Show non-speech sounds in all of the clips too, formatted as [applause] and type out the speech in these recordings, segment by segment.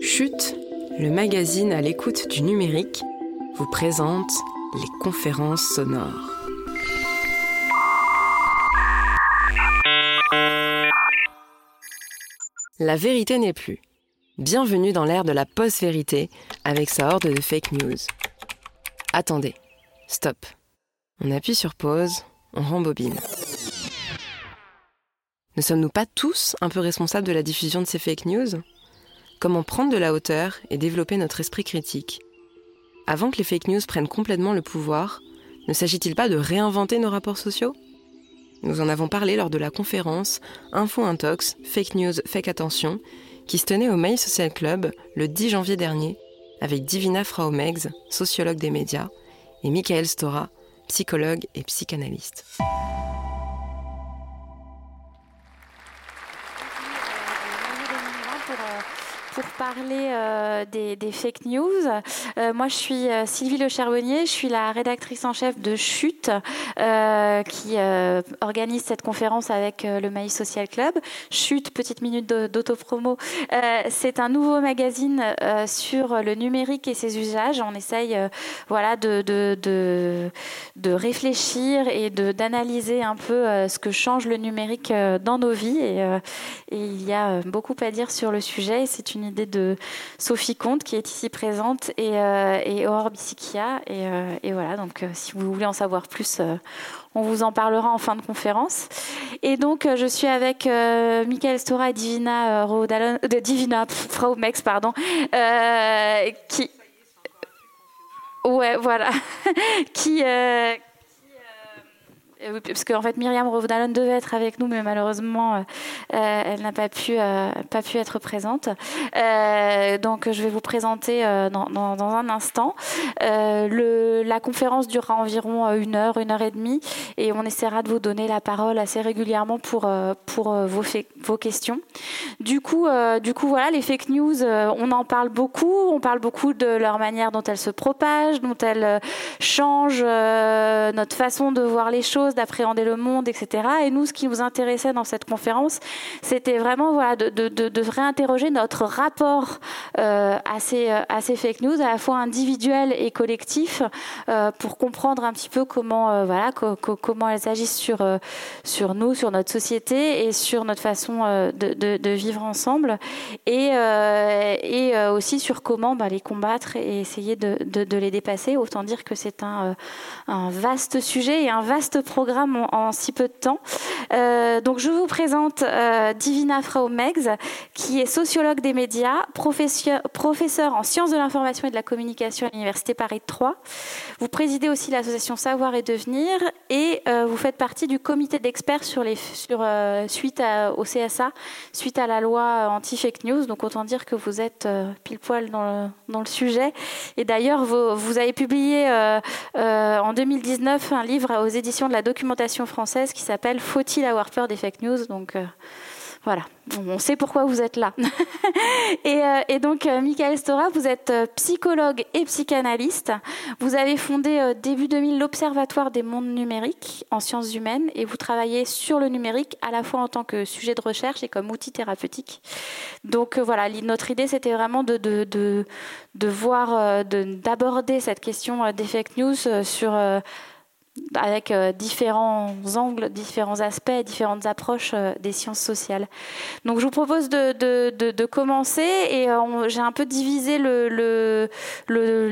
Chute, le magazine à l'écoute du numérique, vous présente les conférences sonores. La vérité n'est plus. Bienvenue dans l'ère de la post-vérité avec sa horde de fake news. Attendez, stop. On appuie sur pause, on rembobine. Ne sommes-nous pas tous un peu responsables de la diffusion de ces fake news? Comment prendre de la hauteur et développer notre esprit critique Avant que les fake news prennent complètement le pouvoir, ne s'agit-il pas de réinventer nos rapports sociaux? Nous en avons parlé lors de la conférence Info Intox, Fake News, Fake Attention, qui se tenait au Mail Social Club le 10 janvier dernier, avec Divina Fraumegs, sociologue des médias, et Michael Stora, psychologue et psychanalyste. Pour parler euh, des, fake news. Euh, moi, je suis euh, Sylvie Le Charbonnier, je suis la rédactrice en chef de Chute, qui organise cette conférence avec le Maïs Social Club. Chute, petite minute d'autopromo, c'est un nouveau magazine sur le numérique et ses usages. On essaye voilà, de, de, de, réfléchir et d'analyser un peu ce que change le numérique dans nos vies. Et, il y a beaucoup à dire sur le sujet. C'est une idée de Sophie Comte qui est ici présente et, euh, et Aurore Bissikia. Et, euh, et, voilà, donc euh, si vous voulez en savoir plus, on vous en parlera en fin de conférence. Et donc, je suis avec Michael Stora et Divina, de Divina [laughs] Frau Mex, pardon, qui. Ouais, voilà. [laughs] qui, euh, parce qu'en fait Myriam Rovdalon devait être avec nous, mais malheureusement euh, euh, elle n'a pas pu pas pu être présente. donc je vais vous présenter dans, un instant. La conférence durera environ une heure, une heure et demie, et on essaiera de vous donner la parole assez régulièrement pour pour vos vos questions. Du coup du coup voilà les fake news, on en parle beaucoup, on parle beaucoup de leur manière dont elles se propagent, dont elles changent notre façon de voir les choses d'appréhender le monde, etc. Et nous, ce qui nous intéressait dans cette conférence, c'était vraiment voilà, de, réinterroger notre rapport euh, à, ces, à, ces, fake news, à la fois individuel et collectif, euh, pour comprendre un petit peu comment, euh, voilà, comment elles agissent sur, euh, sur nous, sur notre société et sur notre façon de, vivre ensemble, et, et aussi sur comment bah, les combattre et essayer de, les dépasser. Autant dire que c'est un, un vaste sujet et un vaste programme en, si peu de temps. Euh, donc je vous présente euh, Divina Frau Meggs, qui est sociologue des médias, professeur, en sciences de l'information et de la communication à l'Université Paris 3. Vous présidez aussi l'association Savoir et Devenir et euh, vous faites partie du comité d'experts sur les sur suite au CSA, suite à la loi anti-fake news. Donc autant dire que vous êtes pile poil dans le, dans le sujet. Et d'ailleurs, vous, vous, avez publié en 2019 un livre aux éditions de la documentation française qui s'appelle Faut-il avoir peur des fake news? Donc euh, voilà, on sait pourquoi vous êtes là. [laughs] et, euh, et, donc, euh, Michael Stora, vous êtes psychologue et psychanalyste. Vous avez fondé début 2000 l'Observatoire des mondes numériques en sciences humaines et vous travaillez sur le numérique à la fois en tant que sujet de recherche et comme outil thérapeutique. Donc voilà, notre idée c'était vraiment de, de voir, d'aborder cette question des fake news sur avec euh, différents angles, différents aspects, différentes approches euh, des sciences sociales. Donc je vous propose de, commencer et euh, j'ai un peu divisé le,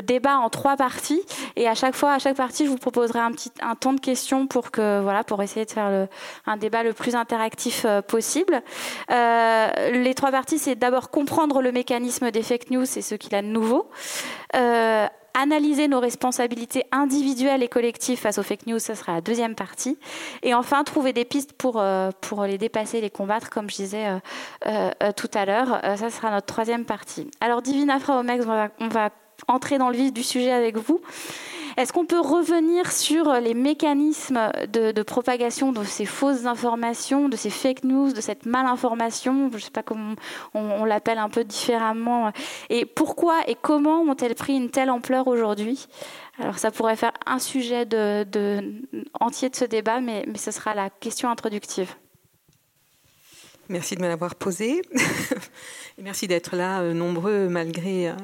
débat en trois parties et à chaque fois, à chaque partie, je vous proposerai un petit temps de questions pour que voilà pour essayer de faire un débat le plus interactif possible. les trois parties, c'est d'abord comprendre le mécanisme des fake news et ce qu'il a de nouveau analyser nos responsabilités individuelles et collectives face aux fake news, ça sera la deuxième partie. Et enfin, trouver des pistes pour, euh, les dépasser, les combattre, comme je disais euh, euh, tout à l'heure. ça sera notre troisième partie. Alors, Divina Fraomex, on va entrer dans le vif du sujet avec vous. Est-ce qu'on peut revenir sur les mécanismes de, propagation de ces fausses informations, de ces fake news, de cette malinformation? Je ne sais pas comment on, l'appelle un peu différemment. Et pourquoi et comment ont-elles pris une telle ampleur aujourd'hui? Alors ça pourrait faire un sujet entier de ce débat, mais, ce sera la question introductive. Merci de me l'avoir posé. [laughs] Et merci d'être là, euh, nombreux, malgré, euh,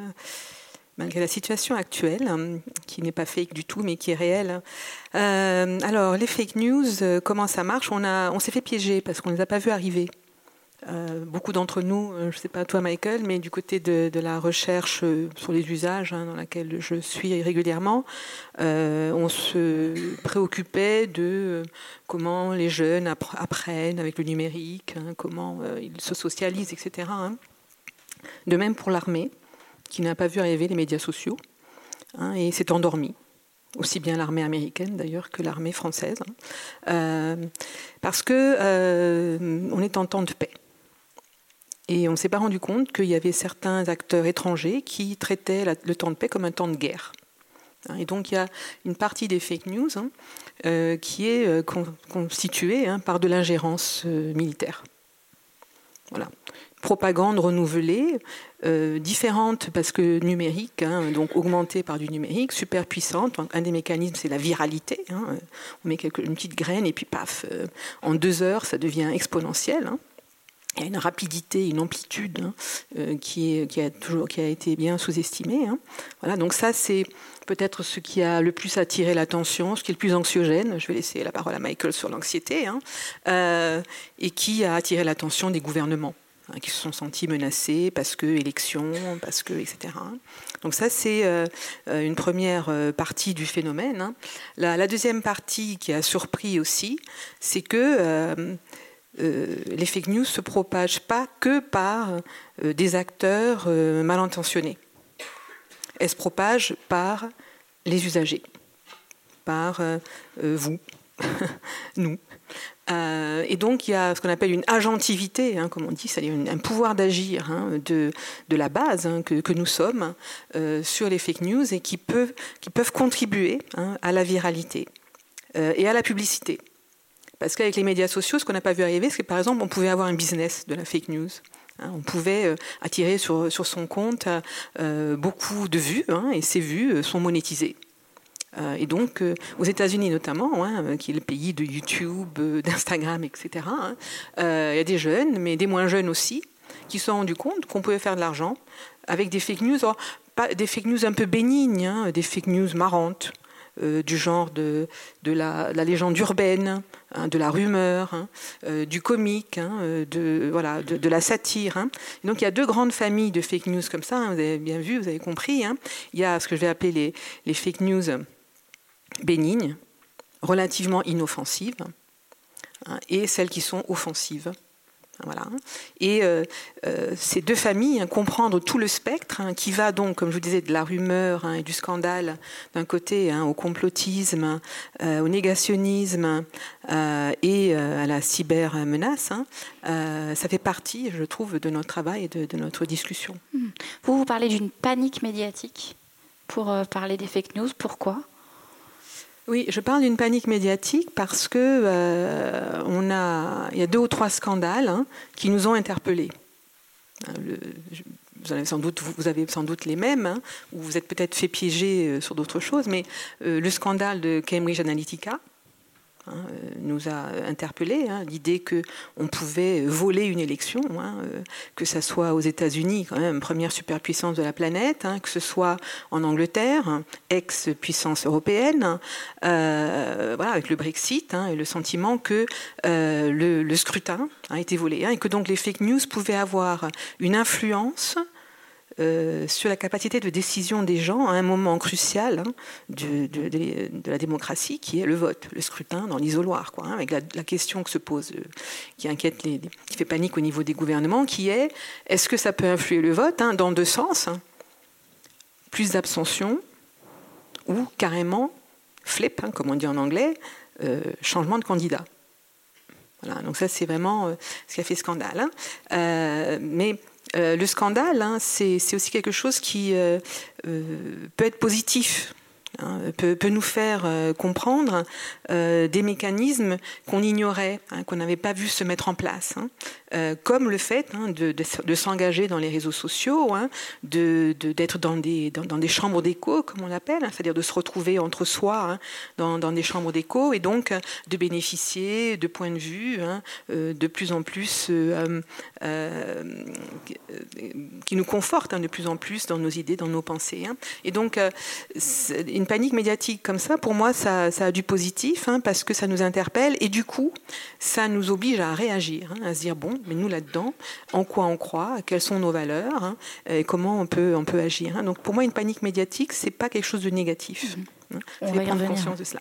malgré la situation actuelle, hein, qui n'est pas fake du tout, mais qui est réelle. Euh, alors, les fake news, comment ça marche? On, s'est fait piéger parce qu'on ne les a pas vus arriver. Euh, beaucoup d'entre nous, euh, je ne sais pas toi Michael, mais du côté de, la recherche euh, sur les usages hein, dans laquelle je suis régulièrement, on se préoccupait de comment les jeunes apprennent avec le numérique, hein, comment ils se socialisent, etc. De même pour l'armée, qui n'a pas vu arriver les médias sociaux et s'est endormie aussi bien l'armée américaine d'ailleurs que l'armée française, parce que on est en temps de paix. Et on ne s'est pas rendu compte qu'il y avait certains acteurs étrangers qui traitaient le temps de paix comme un temps de guerre. Hein, et donc il y a une partie des fake news hein, euh, qui est euh, constituée hein, par de l'ingérence euh, militaire. Voilà. Propagande renouvelée, différente parce que numérique, donc augmentée par du numérique, super puissante. Un des mécanismes, c'est la viralité. on met une petite graine et puis paf, en deux heures, ça devient exponentiel il y a une rapidité, une amplitude hein, euh, qui, qui, a toujours, qui a été bien sous-estimée. Hein. Voilà, donc ça, c'est peut-être ce qui a le plus attiré l'attention, ce qui est le plus anxiogène. Je vais laisser la parole à Michael sur l'anxiété, hein, euh, et qui a attiré l'attention des gouvernements qui se sont sentis menacés parce que élections, parce que etc. Donc ça c'est euh, une première partie du phénomène. La, la, deuxième partie qui a surpris aussi, c'est que euh, les fake news se propagent pas que par euh, des acteurs euh, mal intentionnés. Elles se propagent par les usagers, par vous, [laughs] nous. Et donc il y a ce qu'on appelle une agentivité, hein, comme on dit, c'est-à-dire un pouvoir d'agir hein, de, la base hein, que, nous sommes sur les fake news et qui peuvent, qui peuvent contribuer à la viralité et à la publicité. Parce qu'avec les médias sociaux, ce qu'on n'a pas vu arriver, c'est que par exemple, on pouvait avoir un business de la fake news. On pouvait euh, attirer sur, sur son compte euh, beaucoup de vues, et ces vues euh, sont monétisées. Et donc, aux États-Unis notamment, hein, qui est le pays de YouTube, d'Instagram, etc., il y a des jeunes, mais des moins jeunes aussi, qui se sont rendus compte qu'on pouvait faire de l'argent avec des fake news, pas des fake news un peu bénignes, des fake news marrantes, du genre de, la, légende urbaine, Hein, de la rumeur, hein, euh, du comique, hein, euh, de, la satire. donc il y a deux grandes familles de fake news comme ça, vous avez bien vu, vous avez compris. Il y a ce que je vais appeler les fake news bénignes, relativement inoffensives, et celles qui sont offensives. Voilà. Et euh, euh, ces deux familles, hein, comprendre tout le spectre, hein, qui va donc, comme je vous disais, de la rumeur hein, et du scandale d'un côté au complotisme, euh, au négationnisme et à la cybermenace, ça fait partie, je trouve, de notre travail et de, de notre discussion. Vous, vous parlez d'une panique médiatique pour parler des fake news. Pourquoi? Oui, je parle d'une panique médiatique parce que euh, on a, il y a deux ou trois scandales hein, qui nous ont interpellés. Hein, vous, avez sans doute, vous avez sans doute les mêmes, hein, ou vous êtes peut-être fait piéger euh, sur d'autres choses, mais euh, le scandale de Cambridge Analytica, Hein, euh, nous a interpellés. Hein, l'idée qu'on pouvait voler une élection, hein, euh, que ce soit aux États-Unis, quand même première superpuissance de la planète, que ce soit en Angleterre, ex-puissance européenne, euh, voilà, avec le Brexit et le sentiment que le, scrutin a été volé et que donc les fake news pouvaient avoir une influence euh, sur la capacité de décision des gens à un moment crucial hein, de, la démocratie, qui est le vote, le scrutin dans l'isoloir, quoi, hein, avec la, question que se pose, euh, qui inquiète, qui fait panique au niveau des gouvernements, qui est est-ce que ça peut influer le vote hein, dans deux sens Plus d'abstention ou carrément flip, comme on dit en anglais, euh, changement de candidat. Voilà, donc ça c'est vraiment ce qui a fait scandale. mais euh, le scandale, hein, c'est aussi quelque chose qui euh, euh, peut être positif Hein, peut, nous faire euh, comprendre euh, des mécanismes qu'on ignorait, hein, qu'on n'avait pas vu se mettre en place, hein. euh, comme le fait de, s'engager dans les réseaux sociaux, d'être dans, des, dans, des chambres d'écho, comme on l'appelle, c'est-à-dire de se retrouver entre soi dans, des chambres d'écho et donc de bénéficier de points de vue de plus en plus qui nous confortent de plus en plus dans nos idées, dans nos pensées. Et donc, une panique médiatique comme ça, pour moi, ça, a du positif, hein, parce que ça nous interpelle, et du coup, ça nous oblige à réagir, hein, à se dire, bon, mais nous là-dedans, en quoi on croit, quelles sont nos valeurs, hein, et comment on peut, on peut agir. Donc pour moi, une panique médiatique, c'est pas quelque chose de négatif. Mmh. On va prendre conscience de cela.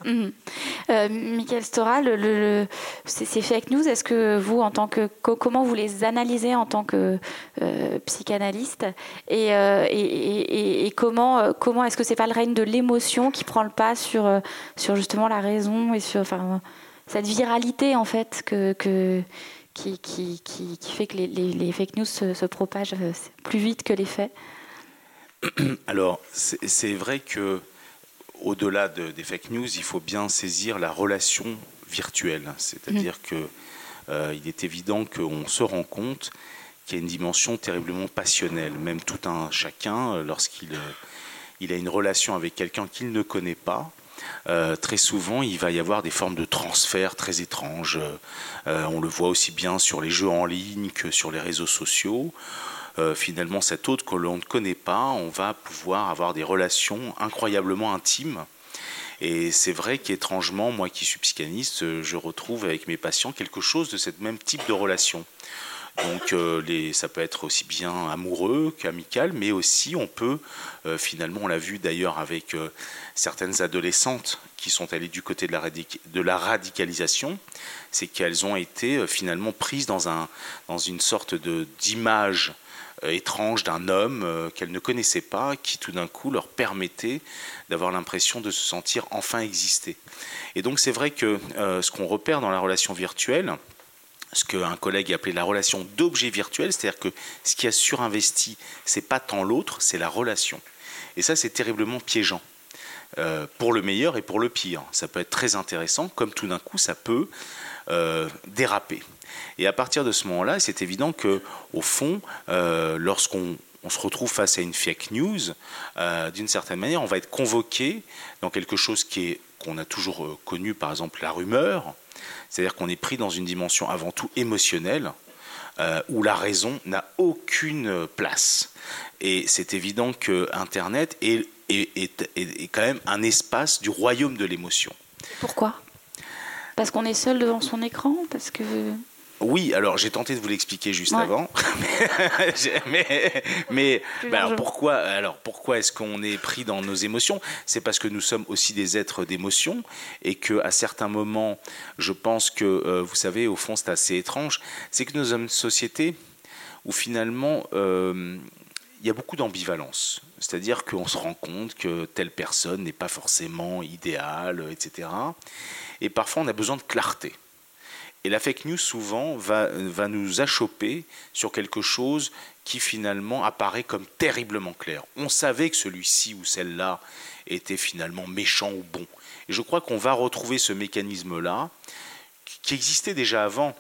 Euh, Michael Stora, le, ces, fake news, est-ce que vous, en tant que comment vous les analysez en tant que euh, psychanalyste et, euh, et, comment comment est-ce que c'est pas le règne de l'émotion qui prend le pas sur sur justement la raison et sur enfin cette viralité en fait que, que qui, qui, qui, fait que les, les, fake news se, se propagent plus vite que les faits? Alors, c'est vrai que au-delà des fake news, il faut bien saisir la relation virtuelle. C'est-à-dire mm. qu'il euh, est évident qu'on se rend compte qu'il y a une dimension terriblement passionnelle. Même tout un chacun, euh, lorsqu'il euh, il a une relation avec quelqu'un qu'il ne connaît pas, très souvent, il va y avoir des formes de transfert très étranges. on le voit aussi bien sur les jeux en ligne que sur les réseaux sociaux. Euh, finalement cet autre que l'on ne connaît pas, on va pouvoir avoir des relations incroyablement intimes. Et c'est vrai qu'étrangement, moi qui suis psychanalyste, je retrouve avec mes patients quelque chose de ce même type de relation. Donc euh, ça peut être aussi bien amoureux qu'amical, mais aussi on peut, euh, finalement, on l'a vu d'ailleurs avec certaines adolescentes qui sont allées du côté de la, de la radicalisation, c'est qu'elles ont été finalement prises dans, un, dans une sorte d'image étrange d'un homme euh, qu'elles ne connaissaient pas, qui tout d'un coup leur permettait d'avoir l'impression de se sentir enfin exister. Et donc c'est vrai que euh, ce qu'on repère dans la relation virtuelle, ce qu'un collègue a appelé la relation d'objet virtuel, c'est-à-dire que ce qui a surinvesti, c'est pas tant l'autre, c'est la relation. Et ça, c'est terriblement piégeant. pour le meilleur et pour le pire. Ça peut être très intéressant, comme tout d'un coup, ça peut déraper. Et à partir de ce moment-là, c'est évident que, au fond, euh, lorsqu'on se retrouve face à une fake news, euh, d'une certaine manière, on va être convoqué dans quelque chose qu'on a toujours euh, connu, par exemple la rumeur, c'est-à-dire qu'on est pris dans une dimension avant tout émotionnelle, où la raison n'a aucune place. Et c'est évident que Internet est, est, quand même un espace du royaume de l'émotion. Pourquoi? Parce qu'on est seul devant son écran? Parce que oui, alors j'ai tenté de vous l'expliquer juste avant, [laughs] mais, mais bah alors pourquoi, alors pourquoi est-ce qu'on est pris dans nos émotions? C'est parce que nous sommes aussi des êtres d'émotion et que à certains moments, je pense que euh, vous savez, au fond, c'est assez étrange, c'est que nous sommes une société où finalement euh, il y a beaucoup d'ambivalence. C'est-à-dire qu'on se rend compte que telle personne n'est pas forcément idéale, etc. Et parfois, on a besoin de clarté. Et la fake news, souvent, va, va nous achoper sur quelque chose qui finalement apparaît comme terriblement clair. On savait que celui-ci ou celle-là était finalement méchant ou bon. Et je crois qu'on va retrouver ce mécanisme-là, qui existait déjà avant,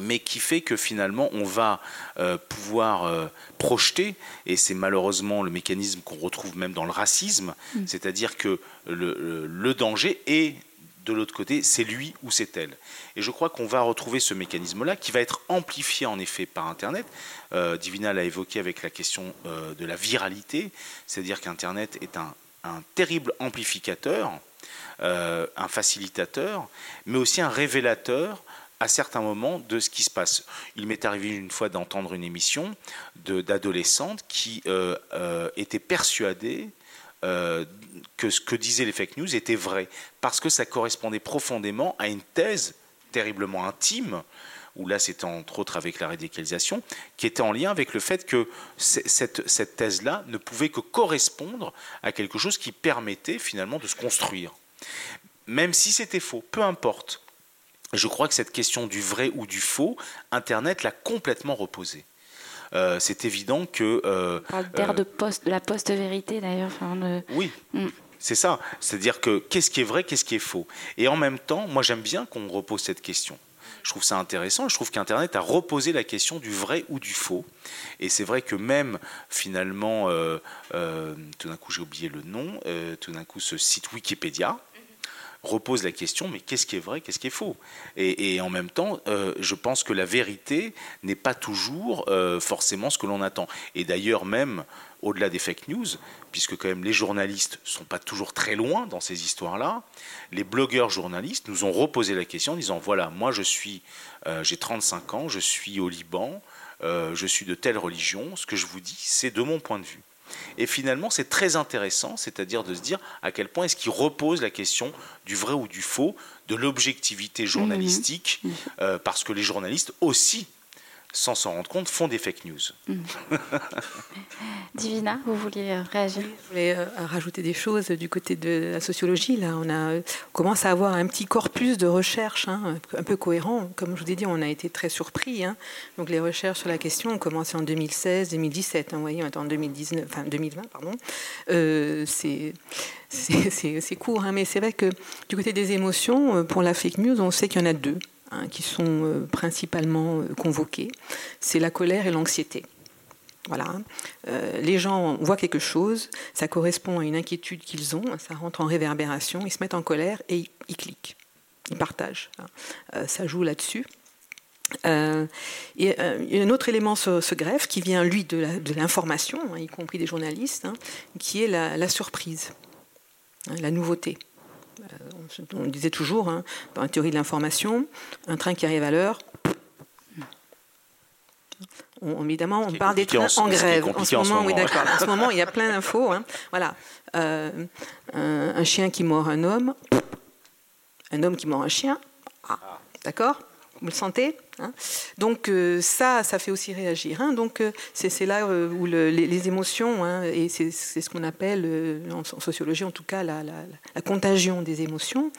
mais qui fait que finalement on va euh, pouvoir euh, projeter, et c'est malheureusement le mécanisme qu'on retrouve même dans le racisme, mm. c'est-à-dire que le, le danger est de l'autre côté, c'est lui ou c'est elle. Et je crois qu'on va retrouver ce mécanisme-là qui va être amplifié en effet par Internet. Euh, Divina l'a évoqué avec la question euh, de la viralité, c'est-à-dire qu'Internet est un, terrible amplificateur, euh, un facilitateur, mais aussi un révélateur à certains moments de ce qui se passe. Il m'est arrivé une fois d'entendre une émission d'adolescentes qui étaient persuadées euh, que ce que disaient les fake news était vrai, parce que ça correspondait profondément à une thèse terriblement intime, où là c'était entre autres avec la radicalisation, qui était en lien avec le fait que cette, cette thèse-là ne pouvait que correspondre à quelque chose qui permettait finalement de se construire. Même si c'était faux, peu importe. Je crois que cette question du vrai ou du faux, Internet l'a complètement reposée. Euh, c'est évident que. Euh, On parle d'ère de, la post-vérité d'ailleurs. Oui. Mm. c'est ça. C'est-à-dire que qu'est-ce qui est vrai, qu'est-ce qui est faux? Et en même temps, moi j'aime bien qu'on repose cette question. Je trouve ça intéressant. Je trouve qu'Internet a reposé la question du vrai ou du faux. Et c'est vrai que même finalement, euh, euh, tout d'un coup j'ai oublié le nom, euh, tout d'un coup ce site Wikipédia, repose la question, mais qu'est-ce qui est vrai, qu'est-ce qui est faux? Et, en même temps, je pense que la vérité n'est pas toujours forcément ce que l'on attend. Et d'ailleurs, même au-delà des fake news, puisque quand même les journalistes ne sont pas toujours très loin dans ces histoires-là, les blogueurs journalistes nous ont reposé la question en disant voilà, moi je suis, euh, j'ai 35 ans, je suis au Liban, euh, je suis de telle religion, ce que je vous dis, c'est de mon point de vue. Et finalement, c'est très intéressant, c'est-à-dire de se dire à quel point est-ce qu'il repose la question du vrai ou du faux, de l'objectivité journalistique, mmh. euh, parce que les journalistes aussi sans s'en rendre compte, font des fake news. [laughs] Divina, vous vouliez euh, réagir? Je voulais euh, rajouter des choses du côté de la sociologie. Là, on, a, commence à avoir un petit corpus de recherches hein, un peu cohérent. Comme je vous ai dit, on a été très surpris. Hein. Donc les recherches sur la question ont commencé en 2016, 2017. Hein, vous voyez, on est en 2019, enfin 2020, pardon. Euh, c'est c'est court, mais c'est vrai que du côté des émotions, pour la fake news, on sait qu'il y en a deux. Hein, qui sont euh, principalement euh, convoqués, c'est la colère et l'anxiété. Voilà. Euh, les gens voient quelque chose, ça correspond à une inquiétude qu'ils ont, ça rentre en réverbération, ils se mettent en colère et ils, cliquent, ils partagent. Hein. ça joue là-dessus. A un autre élément se, se greffe qui vient, lui, de l'information, hein, y compris des journalistes, qui est la surprise, la nouveauté. Euh, on disait toujours, hein, dans la théorie de l'information, un train qui arrive à l'heure, évidemment, on parle des trains en, grève. En ce, moment, oui, d'accord. En ce moment, il y a plein d'infos. Hein. Voilà. Euh, un, chien qui mord un homme, un homme qui mord un chien. Ah, d'accord Vous le sentez? Hein. Donc euh, ça, ça fait aussi réagir. Hein. Donc euh, c'est là euh, où les, émotions, hein, et c'est ce qu'on appelle en, sociologie en tout cas la, contagion des émotions.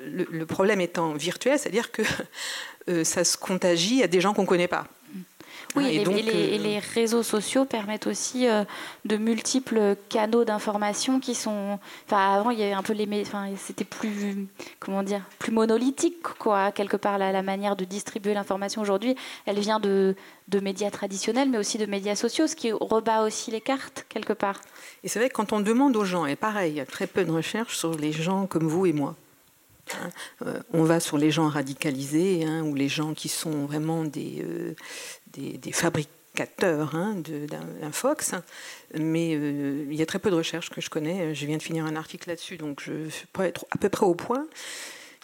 Le, problème étant virtuel, c'est-à-dire que [laughs] ça se contagie à des gens qu'on ne connaît pas. Oui, et, euh, les, réseaux sociaux permettent aussi euh, de multiples canaux d'information qui sont. Enfin, avant, il y avait un peu les. Enfin, c'était plus. Comment dire Plus monolithique, quoi, quelque part, la, manière de distribuer l'information aujourd'hui. Elle vient de, de médias traditionnels, mais aussi de médias sociaux, ce qui rebat aussi les cartes, quelque part. Et c'est vrai que quand on demande aux gens, et pareil, il y a très peu de recherches sur les gens comme vous et moi. Hein, euh, on va sur les gens radicalisés hein, ou les gens qui sont vraiment des, des, fabricateurs hein, d'un Fox, mais euh, il y a très peu de recherches que je connais. Je viens de finir un article là-dessus, donc je être à peu près au point.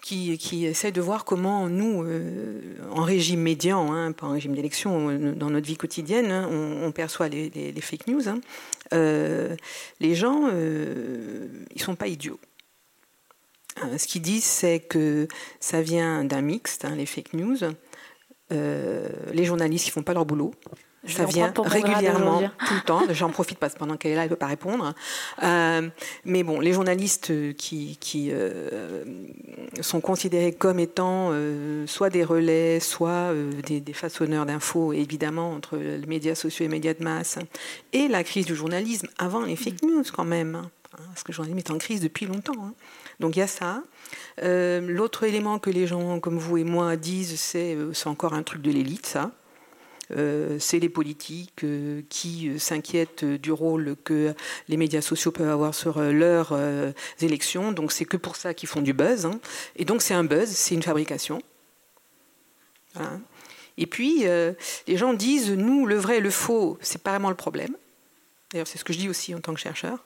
Qui, qui essaie de voir comment nous, euh, en régime médian, pas en régime d'élection, euh, dans notre vie quotidienne, on, perçoit les, fake news. les gens, ils sont pas idiots. Ce qu'ils disent, c'est que ça vient d'un mixte, les fake news, euh, les journalistes qui font pas leur boulot. ça vient régulièrement, tout le temps. J'en profite parce que pendant qu'elle est là, elle ne peut pas répondre. Euh, mais bon, les journalistes qui, qui euh, sont considérés comme étant soit des relais, soit des, façonneurs d'infos, évidemment, entre les médias sociaux et les médias de masse, et la crise du journalisme, avant les fake news quand même, hein, parce que le journalisme est en crise depuis longtemps. Hein. Donc il y a ça. Euh, l'autre élément que les gens comme vous et moi disent, c'est euh, encore un truc de l'élite, ça. Euh, c'est les politiques qui s'inquiètent du rôle que les médias sociaux peuvent avoir sur leurs élections. Donc c'est que pour ça qu'ils font du buzz. Hein. Et donc c'est un buzz, c'est une fabrication. Et puis les gens disent, nous, le vrai le faux, c'est pas vraiment le problème. D'ailleurs, c'est ce que je dis aussi en tant que chercheur,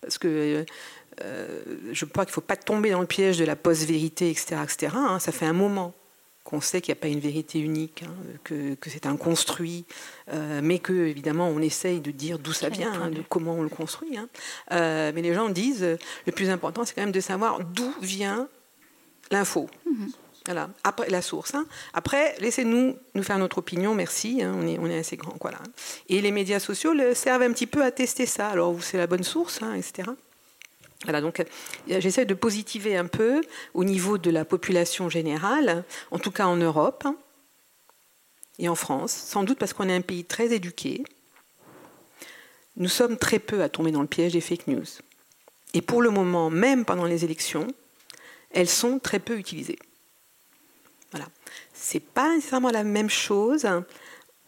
parce que je crois qu'il ne faut pas tomber dans le piège de la post-vérité, etc. etc. Hein. Ça fait un moment qu'on sait qu'il n'y a pas une vérité unique, hein, que, c'est un construit, euh, mais que évidemment on essaye de dire d'où ça vient, hein, de comment on le construit. Euh, mais les gens disent le plus important, c'est quand même de savoir d'où vient l'info. Mhm. Voilà. Après la source. Après, laissez-nous nous faire notre opinion. Merci. on est on est assez grand. Voilà. Et les médias sociaux servent un petit peu à tester ça. Alors, c'est la bonne source, etc. Voilà, donc euh, j'essaie de positiver un peu au niveau de la population générale, en tout cas en Europe et en France, sans doute parce qu'on est un pays très éduqué. Nous sommes très peu à tomber dans le piège des fake news. Et pour le moment, même pendant les élections, elles sont très peu utilisées. Voilà. C'est pas nécessairement la même chose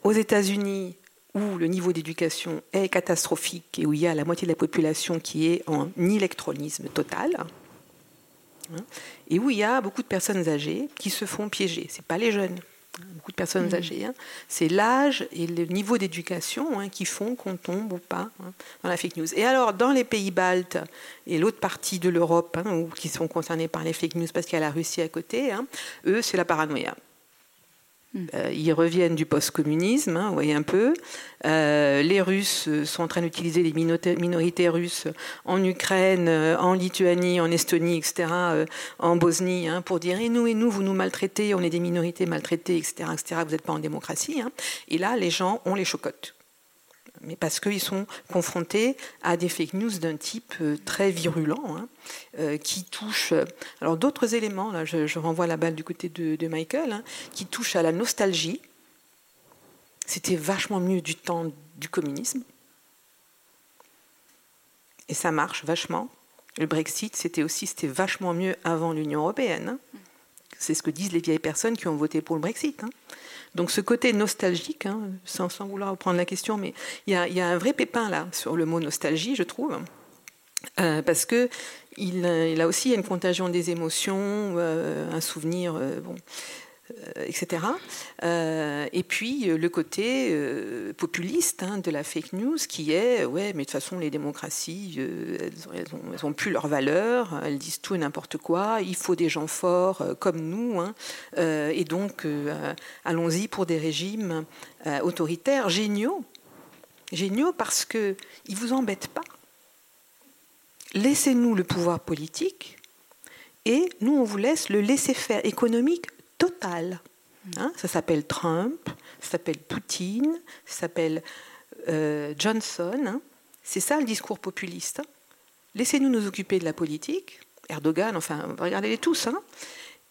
aux États-Unis où le niveau d'éducation est catastrophique et où il y a la moitié de la population qui est en électronisme total, hein, et où il y a beaucoup de personnes âgées qui se font piéger. C'est pas les jeunes, beaucoup de personnes mmh. âgées. Hein. C'est l'âge et le niveau d'éducation hein, qui font qu'on tombe ou pas hein, dans la fake news. Et alors, dans les pays baltes et l'autre partie de l'Europe, qui sont concernés par les fake news parce qu'il y a la Russie à côté, eux, c'est la paranoïa. Euh, ils reviennent du post-communisme, hein, vous voyez un peu. Euh, les Russes sont en train d'utiliser les minorités russes en Ukraine, euh, en Lituanie, en Estonie, etc., en Bosnie, hein, pour dire et nous, et nous, vous nous maltraitez, on est des minorités maltraitées, etc., etc., vous n'êtes pas en démocratie. Hein. Et là, les gens, ont les chocottes mais parce qu'ils sont confrontés à des fake news d'un type euh, très virulent, hein, euh, qui touche. Euh, alors d'autres éléments, là, je, renvoie la balle du côté de, Michael, hein, qui touche à la nostalgie. C'était vachement mieux du temps du communisme. Et ça marche vachement. Le Brexit, c'était aussi c'était vachement mieux avant l'Union européenne. Hein. C'est ce que disent les vieilles personnes qui ont voté pour le Brexit. Donc ce côté nostalgique, hein, sans, vouloir reprendre la question, mais il y, a, un vrai pépin là sur le mot nostalgie, je trouve, euh, parce que il, a aussi une contagion des émotions, euh, un souvenir, euh, bon, etc. Euh, et puis euh, le côté populiste hein, de la fake news qui est, ouais, mais de toute façon les démocraties, elles, ont, plus leur valeur, elles disent tout et n'importe quoi, il faut des gens forts comme nous, hein, et donc allons-y pour des régimes autoritaires géniaux, géniaux parce que ils vous embêtent pas. Laissez-nous le pouvoir politique et nous on vous laisse le laisser-faire économique total. Hein, ça s'appelle Trump, ça s'appelle Poutine, ça s'appelle euh, Johnson. Hein. C'est ça le discours populiste. Laissez-nous nous occuper de la politique. Erdogan, enfin, regardez-les tous. Hein.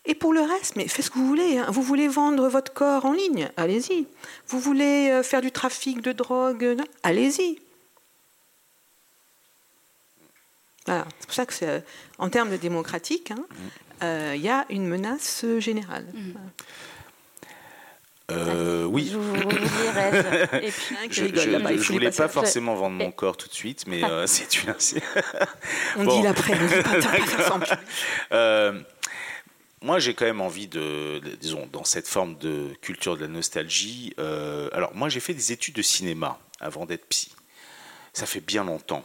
Et pour le reste, mais faites ce que vous voulez. Vous voulez vendre votre corps en ligne? Allez-y. Vous voulez euh, faire du trafic de drogue? Allez-y. Voilà. C'est pour ça que, euh, en termes de démocratique, euh, il y a une menace générale. Mm. Euh, oui. [laughs] Je, ne voulais pas forcément vendre mon corps tout de suite, mais euh, [laughs] c'est une. [laughs] on dit l'après, euh, moi, j'ai quand même envie de, disons, dans cette forme de culture de la nostalgie. alors, moi, j'ai fait des études de cinéma avant d'être psy. Ça fait bien longtemps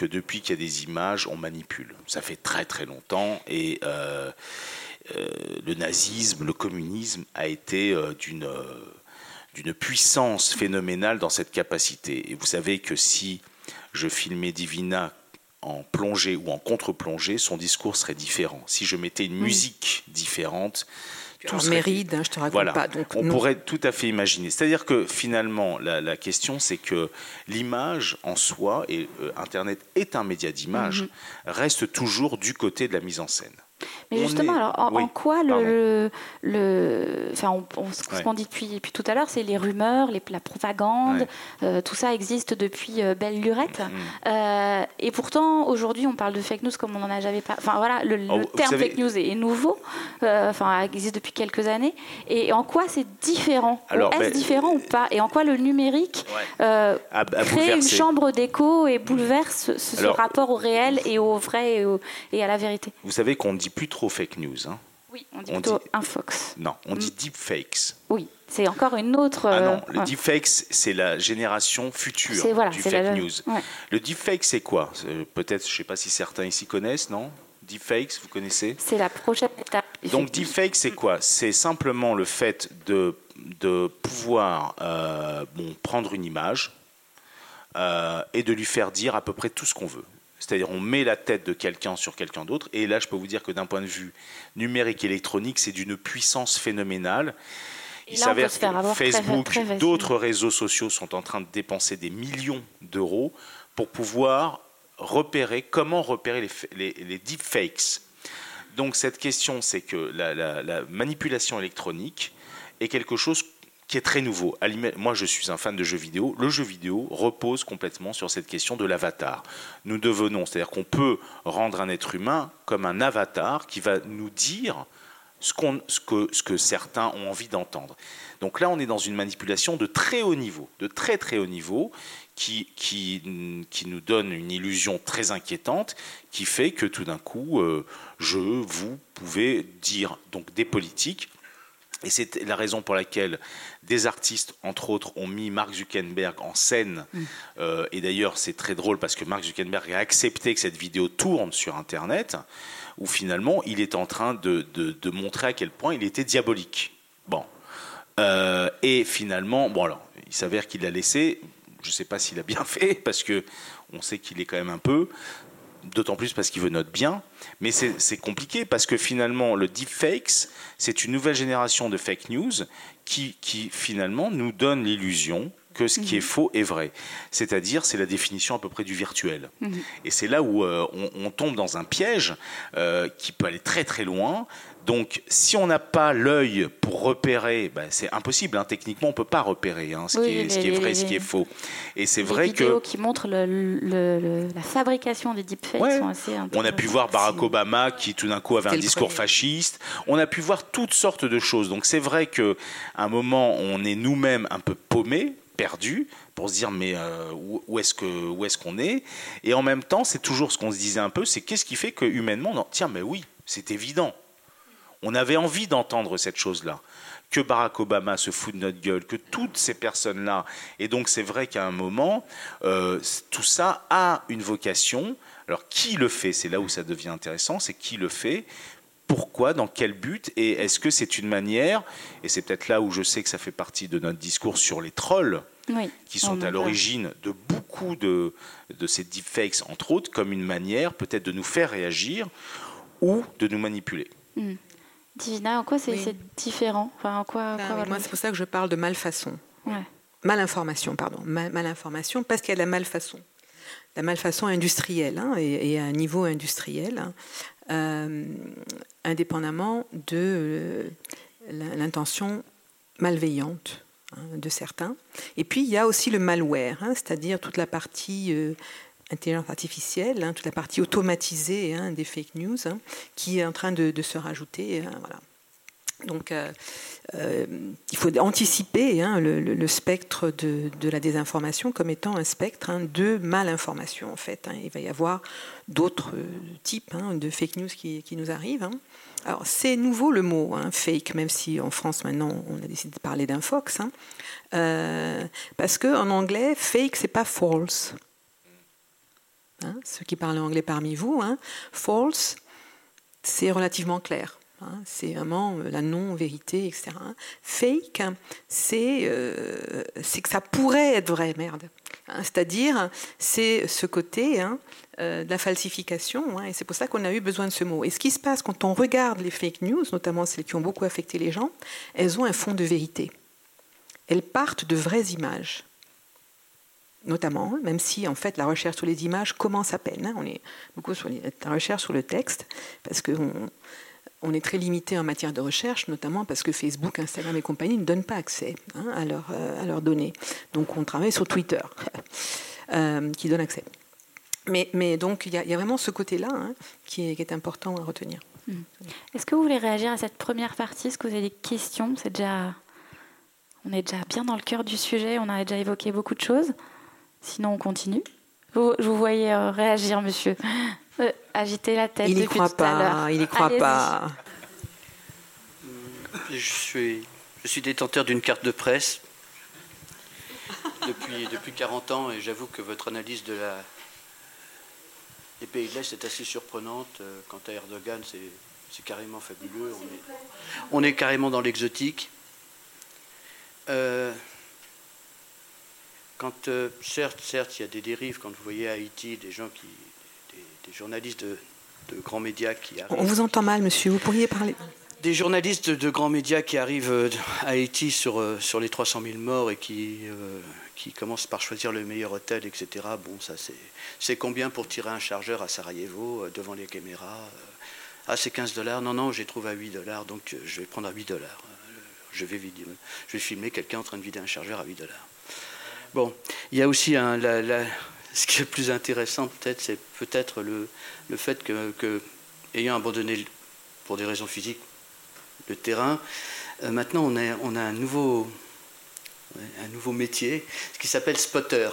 que depuis qu'il y a des images, on manipule. Ça fait très très longtemps et euh, euh, le nazisme, le communisme a été euh, d'une d'une puissance phénoménale dans cette capacité. Et vous savez que si je filmais Divina en plongée ou en contre-plongée, son discours serait différent. Si je mettais une musique différente, tout Méride, hein, je te raconte pas. on pourrait tout à fait imaginer. C'est-à-dire que finalement, la, question, c'est que l'image en soi, et euh, Internet est un média d'image, mhm. reste toujours du côté de la mise en scène. Mais justement, alors, en, quoi le, le, enfin, ce qu'on dit depuis, depuis, tout à l'heure, c'est les rumeurs, les, la propagande, euh, tout ça existe depuis euh, belle lurette. Mm. Euh, et pourtant, aujourd'hui, on parle de fake news comme on n'en a jamais pas. Enfin voilà, le, oh, terme fake news est, nouveau, enfin existe depuis quelques années. Et en quoi c'est différent Est-ce ben, différent ou pas? Et en quoi le numérique crée une chambre d'écho et bouleverse ce, rapport au réel et au vrai et, et à la vérité? Vous savez qu'on dit plus trop fake news. Hein. Oui, on dit plutôt un fox. Non, on dit mm. deepfakes. Oui, c'est encore une autre. Ah non, le deepfakes, c'est la génération future du fake news. Le deepfake, c'est quoi? Peut-être, je ne sais pas si certains ici connaissent, non? Deepfakes, vous connaissez? C'est la prochaine étape. Donc, deepfake, c'est quoi? C'est simplement le fait de, de pouvoir euh, bon, prendre une image euh, et de lui faire dire à peu près tout ce qu'on veut. C'est-à-dire on met la tête de quelqu'un sur quelqu'un d'autre. Et là, je peux vous dire que d'un point de vue numérique et électronique, c'est d'une puissance phénoménale. Il s'avère que Facebook, d'autres réseaux sociaux sont en train de dépenser des millions d'euros pour pouvoir repérer, comment repérer les, les, deepfakes. Donc cette question, c'est que la, la, manipulation électronique est quelque chose qui est très nouveau. Moi, je suis un fan de jeux vidéo. Le jeu vidéo repose complètement sur cette question de l'avatar. Nous devenons, c'est-à-dire qu'on peut rendre un être humain comme un avatar qui va nous dire ce, que, ce que certains ont envie d'entendre. Donc là, on est dans une manipulation de très haut niveau, de très très haut niveau, qui, qui, qui nous donne une illusion très inquiétante, qui fait que tout d'un coup, euh, je, vous pouvez dire donc des politiques et c'est la raison pour laquelle des artistes, entre autres, ont mis Mark Zuckerberg en scène. Mm. Euh, et d'ailleurs, c'est très drôle parce que Mark Zuckerberg a accepté que cette vidéo tourne sur Internet, où finalement, il est en train de, de, montrer à quel point il était diabolique. Bon. Euh, et finalement, bon alors, il s'avère qu'il l'a laissé. Je ne sais pas s'il a bien [laughs] fait, parce que on sait qu'il est quand même un peu d'autant plus parce qu'il veut notre bien. Mais c'est compliqué parce que finalement, le deepfakes, c'est une nouvelle génération de fake news qui, qui finalement nous donne l'illusion que ce qui est mhm. faux est vrai. C'est-à-dire, c'est la définition à peu près du virtuel. Mhm. Et c'est là où euh, on, tombe dans un piège euh, qui peut aller très très loin donc, si on n'a pas l'œil pour repérer, ben, c'est impossible. Hein. Techniquement, on ne peut pas repérer hein, ce, qui est, vrai, ce qui est faux. Et c'est vrai que. Les vidéos qui montrent la fabrication des deepfakes sont assez. On a pu voir Barack Obama qui, tout d'un coup, avait un discours fasciste. On a pu voir toutes sortes de choses. Donc, c'est vrai qu'à un moment, on est nous-mêmes un peu paumés, perdus, pour se dire mais euh, où est-ce que où est-ce qu'on est? Et en même temps, c'est toujours ce qu'on se disait un peu, c'est qu'est-ce qui fait que humainement, on tiens, mais oui, c'est évident. On avait envie d'entendre cette chose-là que Barack Obama se fout de notre gueule, que toutes ces personnes-là. Et donc c'est vrai qu'à un moment, euh, tout ça a une vocation. Alors qui le fait? C'est là où ça devient intéressant, c'est qui le fait? Pourquoi, dans quel but, et est-ce que c'est une manière, et c'est peut-être là où je sais que ça fait partie de notre discours sur les trolls, qui sont à l'origine de beaucoup de, de ces deepfakes, entre autres, comme une manière peut-être de nous faire réagir ou de nous manipuler. Hmm. Divina, en quoi c'est différent? Enfin, en quoi, ben Moi, c'est pour ça que je parle de malfaçon. Malinformation, pardon. malinformation, parce qu'il y a la malfaçon. La malfaçon industrielle, hein, et, à un niveau industriel, hein, euh, indépendamment de euh, l'intention malveillante hein, de certains. Et puis, il y a aussi le malware, c'est-à-dire toute la partie euh, intelligence artificielle, hein, toute la partie automatisée hein, des fake news, hein, qui est en train de, se rajouter. voilà. Donc, euh, euh, il faut anticiper le, spectre de, la désinformation comme étant un spectre de malinformation, en fait. Il va y avoir d'autres euh, types de fake news qui, nous arrivent. Alors, c'est nouveau le mot fake, même si en France maintenant on a décidé de parler d'un fox, parce qu'en anglais, fake c'est pas false. Hein, ceux qui parlent anglais parmi vous, hein, false, c'est relativement clair. Hein, c'est vraiment euh, la non-vérité, etc. Fake, euh, c'est que ça pourrait être vrai, merde. C'est-à-dire, c'est ce côté euh, de la falsification, et c'est pour ça qu'on a eu besoin de ce mot. Et ce qui se passe quand on regarde les fake news, notamment celles qui ont beaucoup affecté les gens, elles ont un fond de vérité. Elles partent de vraies images notamment, même si en fait la recherche sur les images commence à peine. Hein. On est beaucoup sur la recherche sur le texte, parce qu'on on est très limité en matière de recherche, notamment parce que Facebook, Instagram et compagnie ne donnent pas accès hein, à, euh, à, leurs données. Donc on travaille sur Twitter, [laughs] euh, qui donne accès. Mais, donc il y, a vraiment ce côté-là hein, qui, est, important à retenir. Hmm. Est-ce que vous voulez réagir à cette première partie? Est-ce que vous avez des questions? C'est déjà, on est déjà bien dans le cœur du sujet. On a déjà évoqué beaucoup de choses. Sinon, on continue. Vous, je vous voyez euh, réagir, monsieur. [laughs] Euh, agiter la tête. Il n'y croit pas. Il n'y croit pas. Je suis, je suis détenteur d'une carte de presse depuis, depuis 40 ans et j'avoue que votre analyse de la, des pays de l'Est est assez surprenante. Euh, quant à Erdogan, c'est carrément fabuleux. On est, on est carrément dans l'exotique. Euh, quand, euh, certes, certes, il y a des dérives. Quand vous voyez à Haïti des gens qui, des, journalistes de, grands médias qui arrivent. On vous entend mal, monsieur. Vous pourriez parler. Des journalistes de, grands médias qui arrivent euh, à Haïti sur, euh, sur les 300 000 morts et qui, qui commencent par choisir le meilleur hôtel, etc. Bon, ça c'est, c'est combien pour tirer un chargeur à Sarajevo devant les caméras Ah, c'est 15 dollars. Non, non, j'ai trouvé à 8 dollars, donc je vais prendre à 8 dollars. je vais, je vais filmer quelqu'un en train de vider un chargeur à 8 dollars. Bon, il y a aussi ce qui est le plus intéressant peut-être, c'est peut-être le, le, fait que, ayant abandonné pour des raisons physiques le terrain, euh, maintenant on a, on a un, nouveau, un nouveau métier, ce qui s'appelle spotter.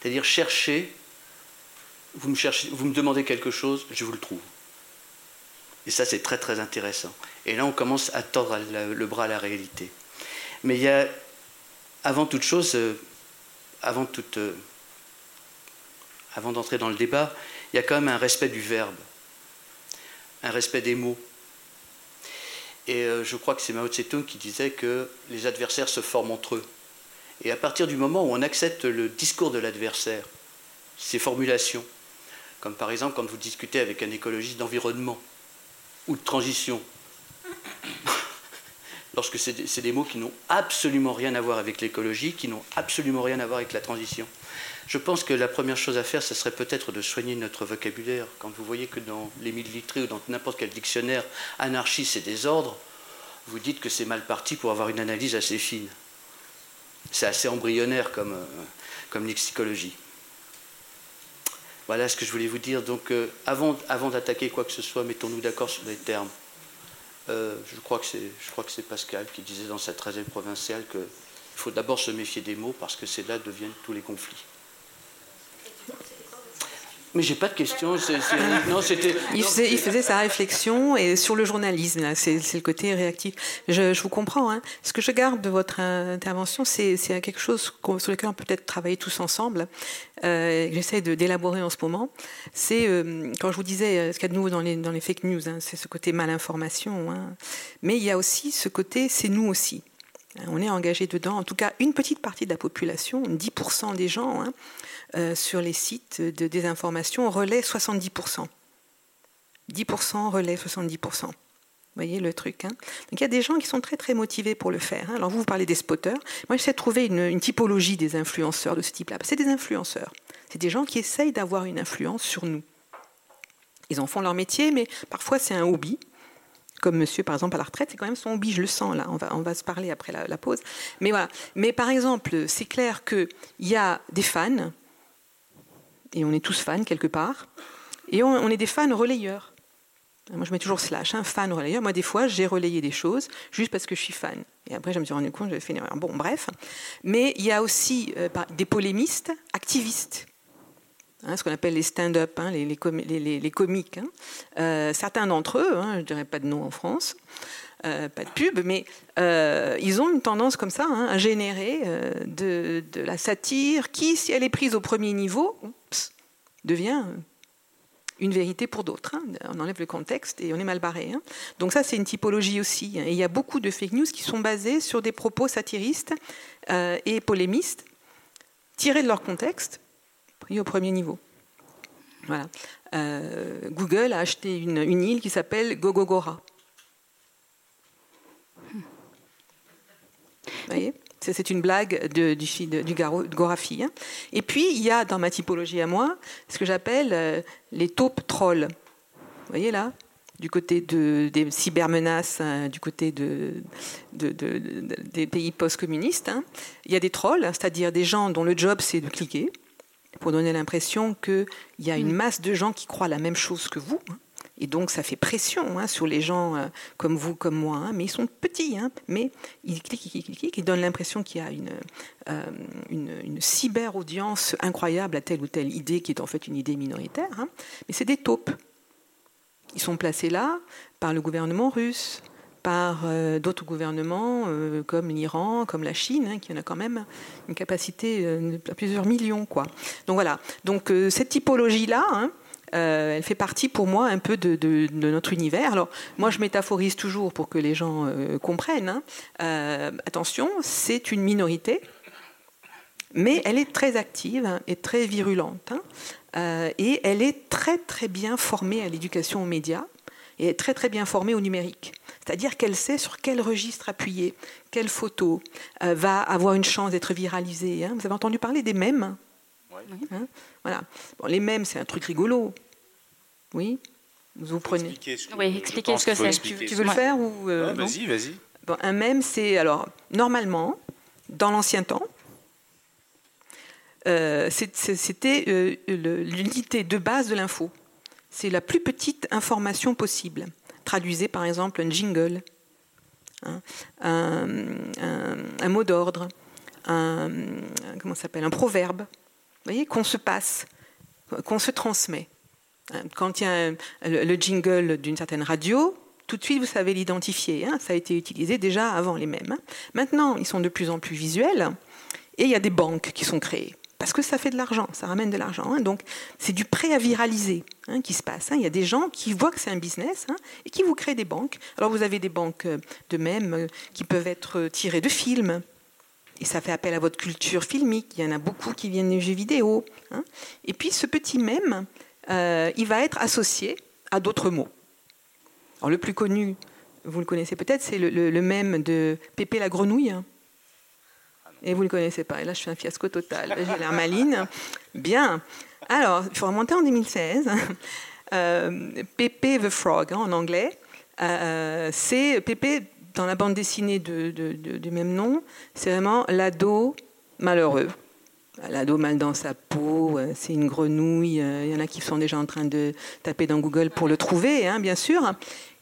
C'est-à-dire chercher, vous me, cherchez, vous me demandez quelque chose, je vous le trouve. Et ça, c'est très très intéressant. Et là, on commence à tordre le bras à la réalité. Mais il y a, avant toute chose, euh, euh, avant d'entrer dans le débat, il y a quand même un respect du verbe, un respect des mots. Et euh, je crois que c'est Mao Tse-tung qui disait que les adversaires se forment entre eux. Et à partir du moment où on accepte le discours de l'adversaire, ses formulations, comme par exemple quand vous discutez avec un écologiste d'environnement ou de transition, lorsque c'est des, mots qui n'ont absolument rien à voir avec l'écologie, qui n'ont absolument rien à voir avec la transition. Je pense que la première chose à faire, ce serait peut-être de soigner notre vocabulaire. Quand vous voyez que dans les littrés ou dans n'importe quel dictionnaire, anarchie c'est désordre, vous dites que c'est mal parti pour avoir une analyse assez fine. C'est assez embryonnaire comme, euh, comme lexicologie. Voilà ce que je voulais vous dire. Donc, euh, avant d'attaquer quoi que ce soit, mettons-nous d'accord sur les termes. Euh, je crois que c'est Pascal qui disait dans sa 13e provinciale qu'il faut d'abord se méfier des mots parce que c'est là que deviennent tous les conflits. Mais j'ai pas de questions. non, c'était. Il, faisait sa réflexion et sur le journalisme, c'est le côté réactif. Je, vous comprends. Hein. Ce que je garde de votre intervention, c'est quelque chose sur lequel on peut peut-être travailler tous ensemble. Euh, J'essaie d'élaborer en ce moment. C'est euh, quand je vous disais euh, ce qu'il y a de nouveau dans les, dans les fake news, hein, c'est ce côté malinformation. Hein. Mais il y a aussi ce côté, c'est nous aussi. On est engagé dedans. En tout cas, une petite partie de la population, 10% des gens. Hein, euh, sur les sites de désinformation relaie 70%. 10% relaie 70%. Vous voyez le truc. Hein Donc il y a des gens qui sont très très motivés pour le faire. Hein. Alors vous, vous parlez des spotters. Moi, j'essaie de trouver une, typologie des influenceurs de ce type-là. C'est des influenceurs. C'est des gens qui essayent d'avoir une influence sur nous. Ils en font leur métier, mais parfois c'est un hobby. Comme monsieur, par exemple, à la retraite, c'est quand même son hobby, je le sens là. On va, on va se parler après la, pause. Mais voilà. Mais par exemple, c'est clair qu'il y a des fans et on est tous fans quelque part, et on, est des fans relayeurs. Moi, je mets toujours slash, hein, fan relayeur. Moi, des fois, j'ai relayé des choses juste parce que je suis fan. Et après, je me suis rendu compte, j'avais fait une erreur. Bon, bref. Mais il y a aussi euh, des polémistes activistes. Hein, ce qu'on appelle les stand-up, hein, les, comiques. Euh, certains d'entre eux, je ne dirais pas de nom en France, euh, pas de pub, mais ils ont une tendance comme ça à générer de, la satire qui, si elle est prise au premier niveau, devient une vérité pour d'autres. Hein. On enlève le contexte et on est mal barré. Hein. Donc ça, c'est une typologie aussi. Hein. Il y a beaucoup de fake news qui sont basés sur des propos satiristes euh, et polémistes, tirés de leur contexte, au premier niveau. Euh, Google a acheté une, île qui s'appelle Gogogora. Vous voyez? C'est une blague du, du Gorafi. Hein. Et puis, il y a dans ma typologie à moi ce que j'appelle euh, les taupes trolls. Vous voyez là? Du côté des cybermenaces, hein, du côté des pays post-communistes, hein. il y a des trolls, c'est-à-dire des gens dont le job c'est de cliquer, pour donner l'impression qu'il y a une mm. masse de gens qui croient la même chose que vous. Et donc ça fait pression hein, sur les gens euh, comme vous, comme moi. Hein. mais ils sont petits, hein, mais ils cliquent, ils cliquent, ils donnent l'impression qu'il y a une, euh, une, cyber-audience incroyable à telle ou telle idée qui est en fait une idée minoritaire. mais c'est des taupes. Ils sont placés là par le gouvernement russe, par euh, d'autres gouvernements comme l'Iran, comme la Chine, qui en a quand même une capacité de plusieurs millions. Quoi. Donc voilà. Donc cette typologie-là, euh, elle fait partie pour moi un peu de, notre univers. Alors moi je métaphorise toujours pour que les gens euh, comprennent. Hein. Euh, attention, c'est une minorité, mais elle est très active hein, et très virulente. Hein. et elle est très très bien formée à l'éducation aux médias et très très bien formée au numérique. C'est-à-dire qu'elle sait sur quel registre appuyer, quelle photo va avoir une chance d'être viralisée. Vous avez entendu parler des mèmes? Hein? Voilà. les mêmes, c'est un truc rigolo. Oui? Vous prenez. oui, expliquez ce que c'est. Tu, veux le faire ou euh, Vas-y, vas-y. un mème, c'est alors normalement, dans l'ancien temps, euh, c'était euh, l'unité de base de l'info. C'est la plus petite information possible. Traduisez par exemple un jingle, hein, un, mot d'ordre, un, comment s'appelle, un proverbe, voyez, qu'on se passe, qu'on se transmet. Hein, quand il y a le, jingle d'une certaine radio, tout de suite vous savez l'identifier. Hein, ça a été utilisé déjà avant les mêmes. Maintenant, ils sont de plus en plus visuels et il y a des banques qui sont créées parce que ça fait de l'argent, ça ramène de l'argent. Hein. donc c'est du prêt à viraliser hein, qui se passe. Hein. Il y a des gens qui voient que c'est un business et qui vous créent des banques. Alors vous avez des banques euh, de même euh, qui peuvent être euh, tirées de films. Et ça fait appel à votre culture filmique. Il y en a beaucoup qui viennent des jeux vidéo. Et puis ce petit même, il va être associé à d'autres mots. Alors le plus connu, vous le connaissez peut-être, c'est le, le, même de Pépé la grenouille. Et vous ne le connaissez pas. Et là, je fais un fiasco total. J'ai l'air maline. Bien. Alors, il faut remonter en 2016. [laughs] Euh, Pépé the Frog, hein, en anglais. Euh, c'est Pépé, dans la bande dessinée de, du même nom, c'est vraiment l'ado malheureux. L'ado mal dans sa peau, euh, c'est une grenouille. Euh, il y en a qui sont déjà en train de taper dans Google pour le trouver, hein, bien sûr.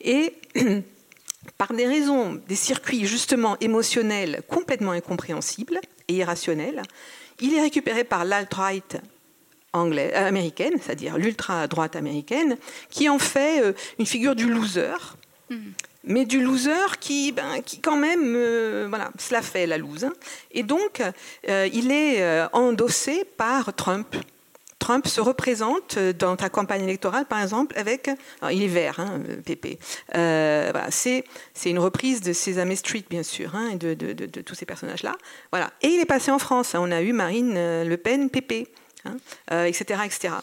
Et [clears throat] par des raisons, des circuits justement émotionnels complètement incompréhensibles et irrationnels, il est récupéré par l'alt-right euh, américaine, c'est-à-dire l'ultra-droite américaine, qui en fait euh, une figure du loser, hmm. mais du loser qui, ben, qui quand même, euh, voilà, cela fait la loose. Hein. Et donc, il est endossé par Trump. Trump se représente dans ta campagne électorale, par exemple, avec. il est vert, hein, Pépé. Euh, c'est, une reprise de Sesame Street, bien sûr, hein, et de, tous ces personnages-là. Voilà. Et il est passé en France. Hein. On a eu Marine euh, Le Pen, Pépé, etc., etc.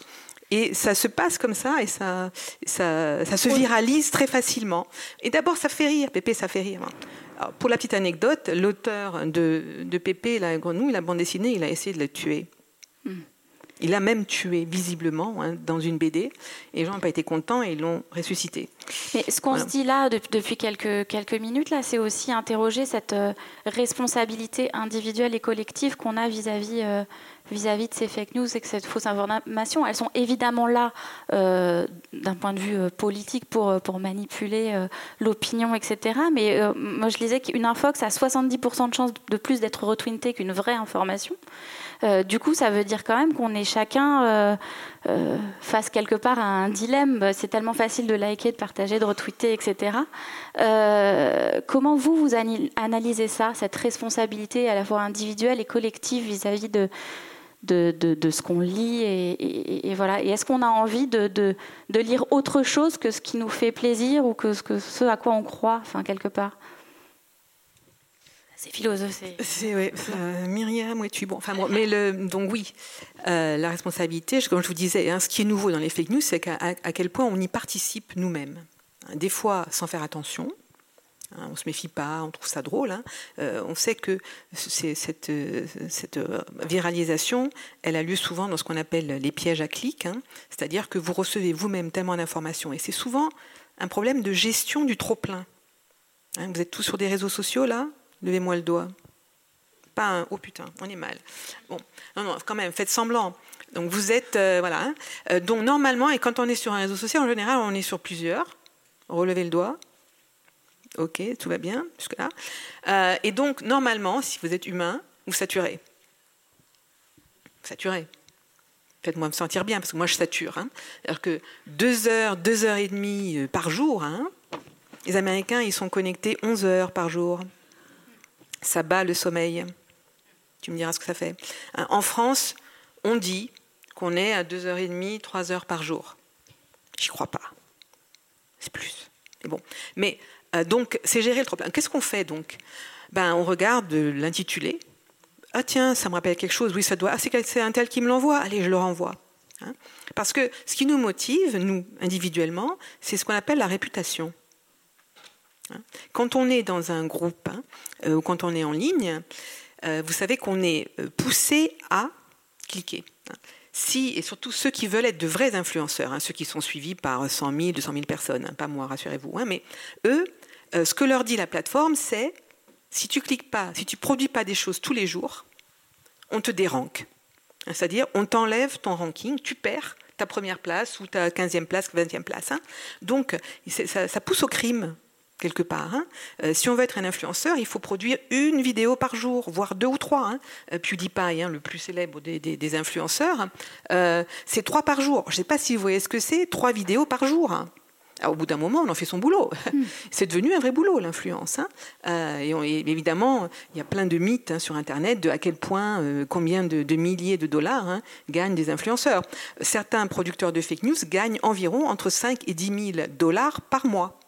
Et ça se passe comme ça et ça, ça, se viralise très facilement. Et d'abord, ça fait rire. Pépé, ça fait rire. pour la petite anecdote, l'auteur de, de Pépé, la grenouille, la bande dessinée, il a essayé de la tuer. Hmm. Il a même tué visiblement hein, dans une BD. Et les gens n'ont pas été contents et ils l'ont ressuscité. Mais ce qu'on se dit là depuis quelques, quelques minutes, là, c'est aussi interroger cette euh, responsabilité individuelle et collective qu'on a vis-à-vis euh, vis-à-vis de ces fake news et que cette fausse information. Elles sont évidemment là euh, d'un point de vue politique pour, pour manipuler l'opinion, etc. Mais moi, je disais qu'une infox a 70% de chances de plus d'être retweetée qu'une vraie information. Euh, du coup, ça veut dire quand même qu'on est chacun euh, euh, face quelque part à un dilemme. C'est tellement facile de liker, de partager, de retweeter, etc. comment vous, vous analysez ça, cette responsabilité à la fois individuelle et collective vis-à-vis de, ce qu'on lit et, voilà. Et est-ce qu'on a envie de, de, lire autre chose que ce qui nous fait plaisir ou que ce, que ce à quoi on croit, enfin quelque part? C'est philosophe. C'est oui, euh, Myriam, oui, tu bon. Enfin bon, mais donc oui, euh, la responsabilité, comme je vous disais, hein, ce qui est nouveau dans les fake news, c'est à quel point on y participe nous-mêmes. Des fois, sans faire attention. Hein, on se méfie pas, on trouve ça drôle. Hein. Euh, on sait que cette, cette, viralisation, elle a lieu souvent dans ce qu'on appelle les pièges à clics, c'est-à-dire que vous recevez vous-même tellement d'informations, et c'est souvent un problème de gestion du trop plein. vous êtes tous sur des réseaux sociaux là, Levez-moi le doigt. Pas un oh putain, on est mal. Bon, non, non, quand même, faites semblant. Donc vous êtes, euh, voilà. Hein. Euh, donc normalement, et quand on est sur un réseau social, en général, on est sur plusieurs. Relevez le doigt. Ok, tout va bien jusque là. Euh, et donc normalement, si vous êtes humain, vous saturez. Saturez. Faites-moi me sentir bien, parce que moi je sature. Hein. Alors que deux heures, deux heures et demie par jour, hein, les Américains, ils sont connectés 11 heures par jour ça bat le sommeil. Tu me diras ce que ça fait. En France, on dit qu'on est à 2h30, 3 heures par jour. J'y crois pas. C'est plus. Mais bon. Mais euh, donc, c'est gérer le trop Qu'est-ce qu'on fait donc? Ben, On regarde l'intitulé. Ah tiens, ça me rappelle quelque chose. Oui, ça doit. Ah, c'est un tel qui me l'envoie. Allez, je le renvoie. Hein. Parce que ce qui nous motive, nous, individuellement, c'est ce qu'on appelle la réputation. Hein. Quand on est dans un groupe hein, euh, ou quand on est en ligne, euh, vous savez qu'on est euh, poussé à cliquer. Hein. Si, et surtout ceux qui veulent être de vrais influenceurs, ceux qui sont suivis par 100 000, 200 000 personnes, pas moi, rassurez-vous, mais eux, ce que leur dit la plateforme, c'est si tu cliques pas, si tu produis pas des choses tous les jours, on te déranque. C'est-à-dire, on t'enlève ton ranking, tu perds ta première place ou ta 15e place, 20e place. Donc, ça, pousse au crime quelque part. Hein. Euh, si on veut être un influenceur, il faut produire une vidéo par jour, voire deux ou trois. Hein. Euh, PewDiePie, hein, le plus célèbre des, influenceurs, euh, c'est trois par jour. Je ne sais pas si vous voyez ce que c'est, trois vidéos par jour. Au bout d'un moment, on en fait son boulot. Hmm. [laughs] C'est devenu un vrai boulot, l'influence. Hein. Euh, et, évidemment, il y a plein de mythes hein, sur Internet de à quel point, euh, combien de, milliers de dollars hein, gagnent des influenceurs. Certains producteurs de fake news gagnent environ entre 5 et 10 000 dollars par mois.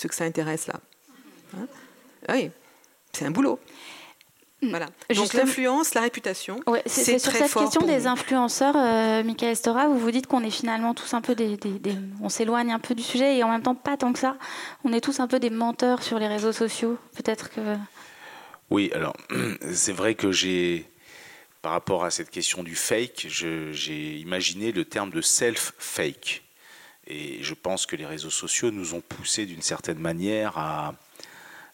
Ce que ça intéresse là. oui, c'est un boulot. Mm. Voilà. Donc l'influence, la réputation. c'est sur cette question des influenceurs, euh, Michael Estora, vous vous dites qu'on est finalement tous un peu des, on s'éloigne un peu du sujet et en même temps pas tant que ça. On est tous un peu des menteurs sur les réseaux sociaux. Peut-être que. Oui, alors [clears throat] c'est vrai que j'ai, par rapport à cette question du fake, j'ai imaginé le terme de self-fake. Et je pense que les réseaux sociaux nous ont poussé d'une certaine manière à,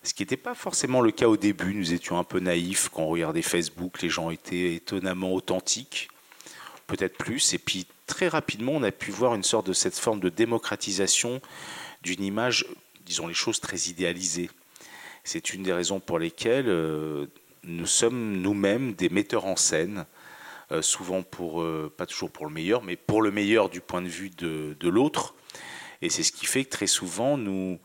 ce qui n'était pas forcément le cas au début. Nous étions un peu naïfs quand on regardait Facebook, les gens étaient étonnamment authentiques, peut-être plus. Et puis très rapidement, on a pu voir une sorte de cette forme de démocratisation d'une image, disons les choses, très idéalisées. C'est une des raisons pour lesquelles euh, nous sommes nous-mêmes des metteurs en scène, souvent pour, euh, pas toujours pour le meilleur, mais pour le meilleur du point de vue de, de l'autre. Et c'est ce qui fait que très souvent, nous,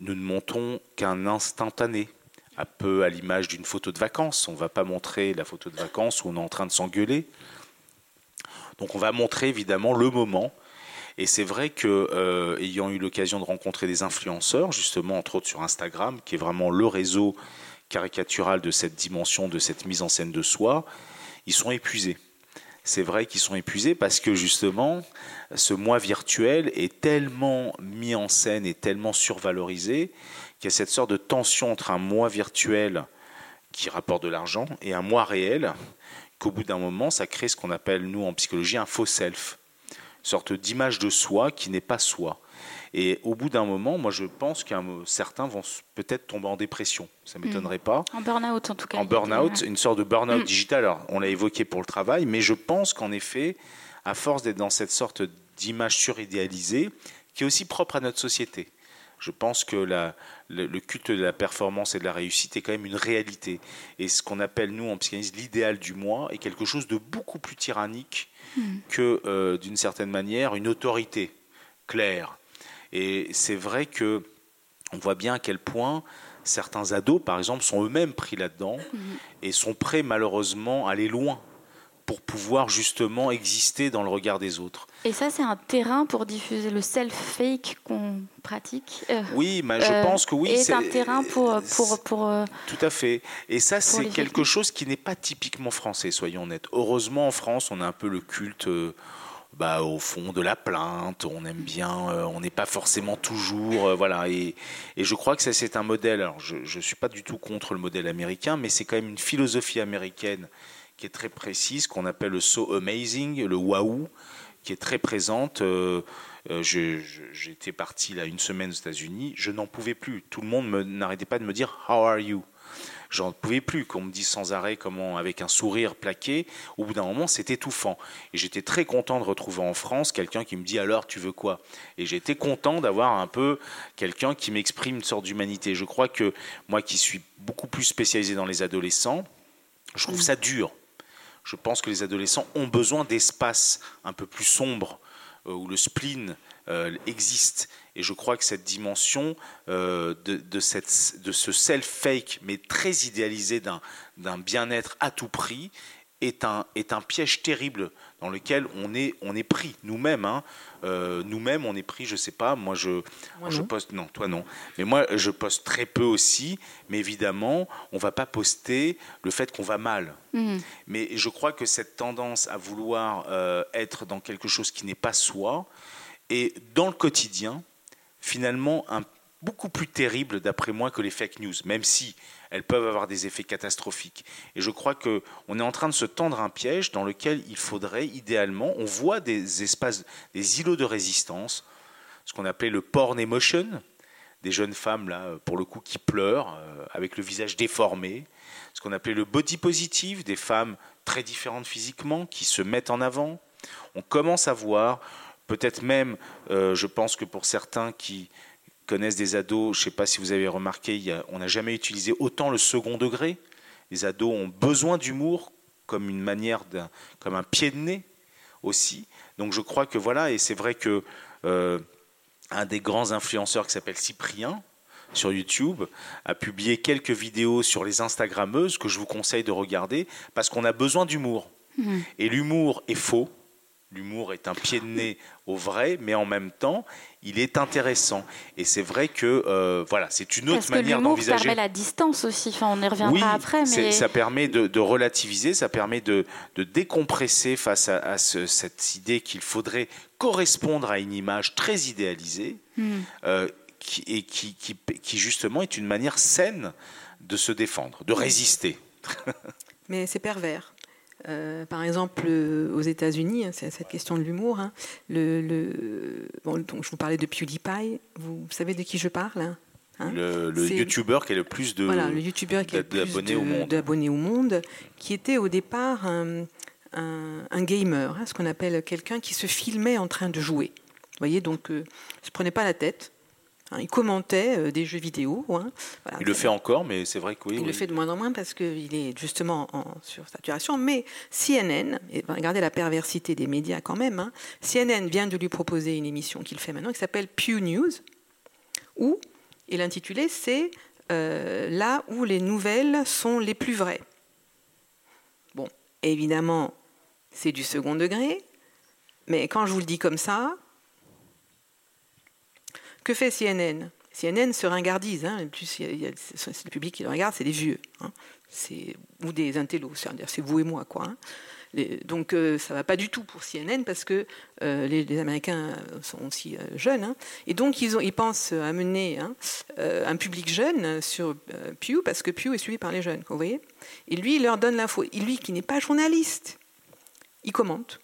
nous ne montons qu'un instantané, un peu à l'image d'une photo de vacances. On ne va pas montrer la photo de vacances où on est en train de s'engueuler. Donc on va montrer évidemment le moment. Et c'est vrai que, euh, ayant eu l'occasion de rencontrer des influenceurs, justement, entre autres sur Instagram, qui est vraiment le réseau caricatural de cette dimension, de cette mise en scène de soi, sont épuisés c'est vrai qu'ils sont épuisés parce que justement, ce mois virtuel est tellement mis en scène et tellement survalorisé qu'il y a cette sorte de tension entre un mois virtuel qui rapporte de l'argent et un mois réel qu'au bout d'un moment, ça crée ce qu'on appelle, nous, en psychologie, un faux self, une sorte d'image de soi qui n'est pas soi. Et au bout d'un moment, moi je pense que certains vont peut-être tomber en dépression. Ça ne hmm. m'étonnerait pas. En burn-out en tout cas. En burn-out, une sorte de burn-out hmm. digital. Alors, on l'a évoqué pour le travail, mais je pense qu'en effet, à force d'être dans cette sorte d'image suridéalisée, qui est aussi propre à notre société, je pense que la, le, culte de la performance et de la réussite est quand même une réalité. Et ce qu'on appelle, nous, en psychanalyse, l'idéal du moi est quelque chose de beaucoup plus tyrannique hmm. que, euh, d'une certaine manière, une autorité claire, et c'est vrai que on voit bien à quel point certains ados, par exemple, sont eux-mêmes pris là-dedans mhm. et sont prêts malheureusement à aller loin pour pouvoir justement exister dans le regard des autres. Et ça, c'est un terrain pour diffuser le self-fake qu'on pratique euh, Oui, mais je euh, pense que oui. C'est un terrain pour... pour, pour euh, Tout à fait. Et ça, c'est quelque chose qui n'est pas typiquement français, soyons honnêtes. Heureusement, en France, on a un peu le culte bah, au fond de la plainte, on aime bien, euh, on n'est pas forcément toujours, euh, voilà. Et, et, je crois que ça c'est un modèle. Alors je ne suis pas du tout contre le modèle américain, mais c'est quand même une philosophie américaine qui est très précise, qu'on appelle le so amazing, le waouh, qui est très présente. Euh, j'étais parti là une semaine aux États-Unis, je n'en pouvais plus. Tout le monde n'arrêtait pas de me dire How are you? J'en pouvais plus qu'on me dise sans arrêt comment, avec un sourire plaqué, au bout d'un moment, c'est étouffant. Et j'étais très content de retrouver en France quelqu'un qui me dit alors tu veux quoi? Et j'étais content d'avoir un peu quelqu'un qui m'exprime une sorte d'humanité. Je crois que moi qui suis beaucoup plus spécialisé dans les adolescents, je trouve ça dur. Je pense que les adolescents ont besoin d'espaces un peu plus sombres, euh, où le spleen euh, existe. Et je crois que cette dimension euh, de, ce self-fake, mais très idéalisé d'un bien-être à tout prix, est un, piège terrible dans lequel on est, on est pris nous-mêmes. Hein. Euh, nous-mêmes, on est pris, je sais pas, moi je, je poste, non, toi non, mais moi je poste très peu aussi, mais évidemment, on va pas poster le fait qu'on va mal. Mmh. Mais je crois que cette tendance à vouloir être dans quelque chose qui n'est pas soi, et dans le quotidien, finalement, un, beaucoup plus terrible, d'après moi, que les fake news, même si elles peuvent avoir des effets catastrophiques. Et je crois qu'on est en train de se tendre un piège dans lequel il faudrait, idéalement, on voit des espaces, des îlots de résistance, ce qu'on appelait le porn emotion, des jeunes femmes, là, pour le coup, qui pleurent, euh, avec le visage déformé, ce qu'on appelait le body positive, des femmes très différentes physiquement, qui se mettent en avant. On commence à voir, peut-être même, euh, je pense que pour certains qui connaissent des ados, je ne sais pas si vous avez remarqué, on n'a jamais utilisé autant le second degré. Les ados ont besoin d'humour comme une manière, comme un pied de nez aussi. Donc je crois que voilà, et c'est vrai que euh, un des grands influenceurs qui s'appelle Cyprien sur YouTube a publié quelques vidéos sur les Instagrammeuses que je vous conseille de regarder parce qu'on a besoin d'humour. Mmh. Et l'humour est faux. L'humour est un pied de nez au vrai, mais en même temps, il est intéressant. Et c'est vrai que euh, voilà, c'est une autre manière d'envisager. Ça permet la distance aussi. Enfin, on y reviendra après. Mais... ça permet de, relativiser, ça permet de, décompresser face à, cette idée qu'il faudrait correspondre à une image très idéalisée, hmm. euh, qui, et qui, qui, justement est une manière saine de se défendre, de résister. [laughs] mais c'est pervers. Euh, par exemple, euh, aux États-Unis, hein, c'est cette question de l'humour. Hein, le, donc je vous parlais de PewDiePie. Vous, savez de qui je parle hein, le, YouTuber qui a le plus de voilà, le qui d'abonnés au monde, d'abonnés au monde, qui était au départ un, un, gamer, ce qu'on appelle quelqu'un qui se filmait en train de jouer. Vous voyez, donc euh, se prenait pas la tête. Hein, il commentait euh, des jeux vidéo. Hein. il le fait encore, mais c'est vrai que oui. Il le fait de moins en moins parce qu'il est justement en sursaturation. Mais CNN, et regardez la perversité des médias quand même, hein, CNN vient de lui proposer une émission qu'il fait maintenant qui s'appelle Pew News, où, et l'intitulé c'est euh, Là où les nouvelles sont les plus vraies. Bon, évidemment, c'est du second degré, mais quand je vous le dis comme ça, que fait CNN CNN se ringardise. Hein. Plus, le public qui le regarde, c'est des vieux. Hein. ou des intellos. C'est vous et moi. Quoi, hein. donc euh, ça va pas du tout pour CNN parce que euh, les, Américains sont aussi euh, jeunes. Et donc ils, pensent amener un public jeune sur Pew parce que Pew est suivi par les jeunes. Vous voyez Et lui, il leur donne l'info. Et lui, qui n'est pas journaliste, il commente.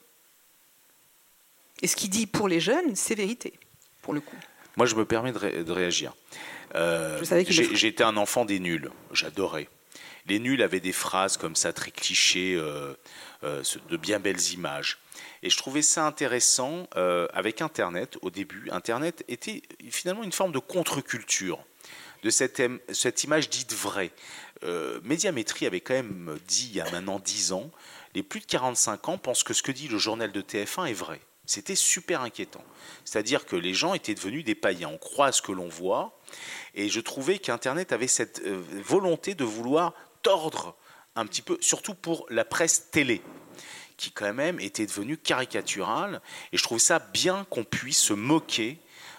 Et ce qu'il dit pour les jeunes, c'est vérité, pour le coup. Moi, je me permets de, réagir. Euh, J'étais un enfant des nuls. J'adorais. Les nuls avaient des phrases comme ça, très clichés, euh, euh, de bien belles images. Et je trouvais ça intéressant euh, avec Internet. Au début, Internet était finalement une forme de contre-culture de cette, cette, image dite vraie. Médiamétrie avait quand même dit, il y a maintenant 10 ans, les plus de 45 ans pensent que ce que dit le journal de TF1 est vrai. C'était super inquiétant. C'est-à-dire que les gens étaient devenus des païens. On croit à ce que l'on voit. Et je trouvais qu'Internet avait cette euh, volonté de vouloir tordre un petit peu, surtout pour la presse télé qui quand même était devenue caricaturale. Et je trouve ça bien qu'on puisse se moquer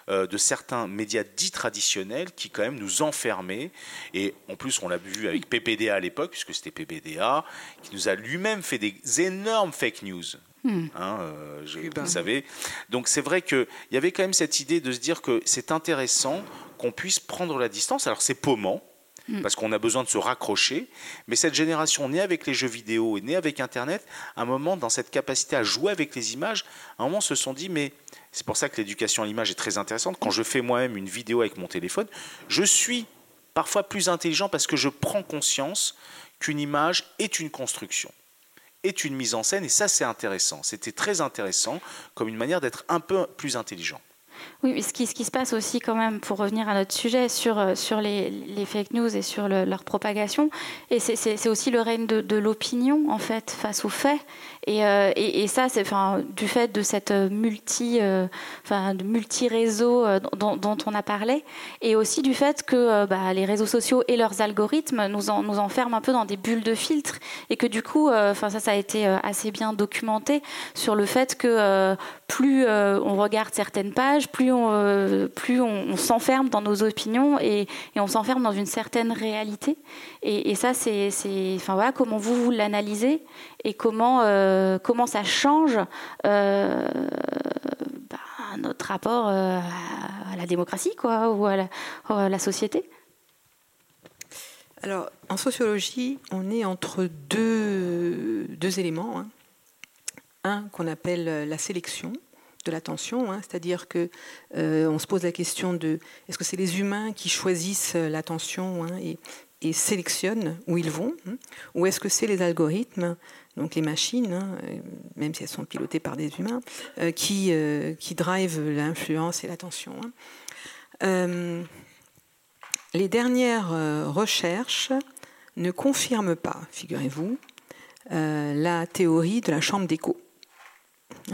euh, de certains médias dits traditionnels qui quand même nous enfermaient. Et en plus, on l'a vu avec PPDA à l'époque, puisque c'était PPDA, qui nous a lui-même fait des énormes fake news. Hmm. Hein, euh, vous savez. Donc c'est vrai qu'il y avait quand même cette idée de se dire que c'est intéressant qu'on puisse prendre la distance. Alors c'est paumant, hmm. parce qu'on a besoin de se raccrocher. Mais cette génération née avec les jeux vidéo et née avec Internet, à un moment, dans cette capacité à jouer avec les images, à un moment se sont dit, mais c'est pour ça que l'éducation à l'image est très intéressante. Quand je fais moi-même une vidéo avec mon téléphone, je suis parfois plus intelligent parce que je prends conscience qu'une image est une construction est une mise en scène, et ça c'est intéressant. C'était très intéressant comme une manière d'être un peu plus intelligent. Oui, ce qui, ce qui, se passe aussi quand même, pour revenir à notre sujet, sur, euh, sur les, les fake news et sur leur propagation, et c'est aussi le règne de, de l'opinion, en fait, face aux faits. Euh, et, ça, c'est du fait de cette euh, multi-réseau euh, dont, on a parlé, et aussi du fait que bah, les réseaux sociaux et leurs algorithmes nous, en, nous enferment un peu dans des bulles de filtre, et que du coup, ça, a été assez bien documenté sur le fait que plus on regarde certaines pages, plus on, s'enferme dans nos opinions et, on s'enferme dans une certaine réalité. Et, ça, c'est, voilà, comment vous, vous l'analysez et comment, comment ça change euh, bah, notre rapport euh, à la démocratie ou à la, société Alors, en sociologie, on est entre deux, deux éléments. Hein. Un qu'on appelle la sélection. de l'attention, hein, c'est-à-dire que on se pose la question de est-ce que c'est les humains qui choisissent l'attention hein, et, sélectionnent où ils vont, ou est-ce que c'est les algorithmes, donc les machines, même si elles sont pilotées par des humains, qui, qui drivent l'influence et l'attention. les dernières recherches ne confirment pas, figurez-vous, la théorie de la chambre d'écho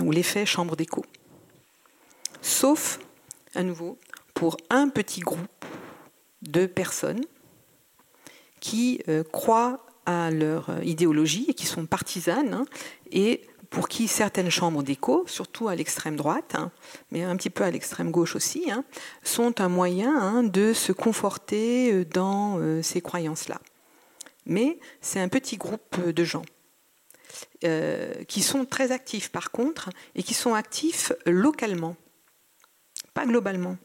ou l'effet chambre d'écho. Sauf, à nouveau, pour un petit groupe de personnes qui euh, croient à leur idéologie et qui sont partisanes hein, et pour qui certaines chambres d'écho, surtout à l'extrême droite, hein, mais un petit peu à l'extrême gauche aussi, hein, sont un moyen de se conforter euh, dans euh, ces croyances-là. Mais c'est un petit groupe de gens. Euh, qui sont très actifs par contre, et qui sont actifs localement, pas globalement.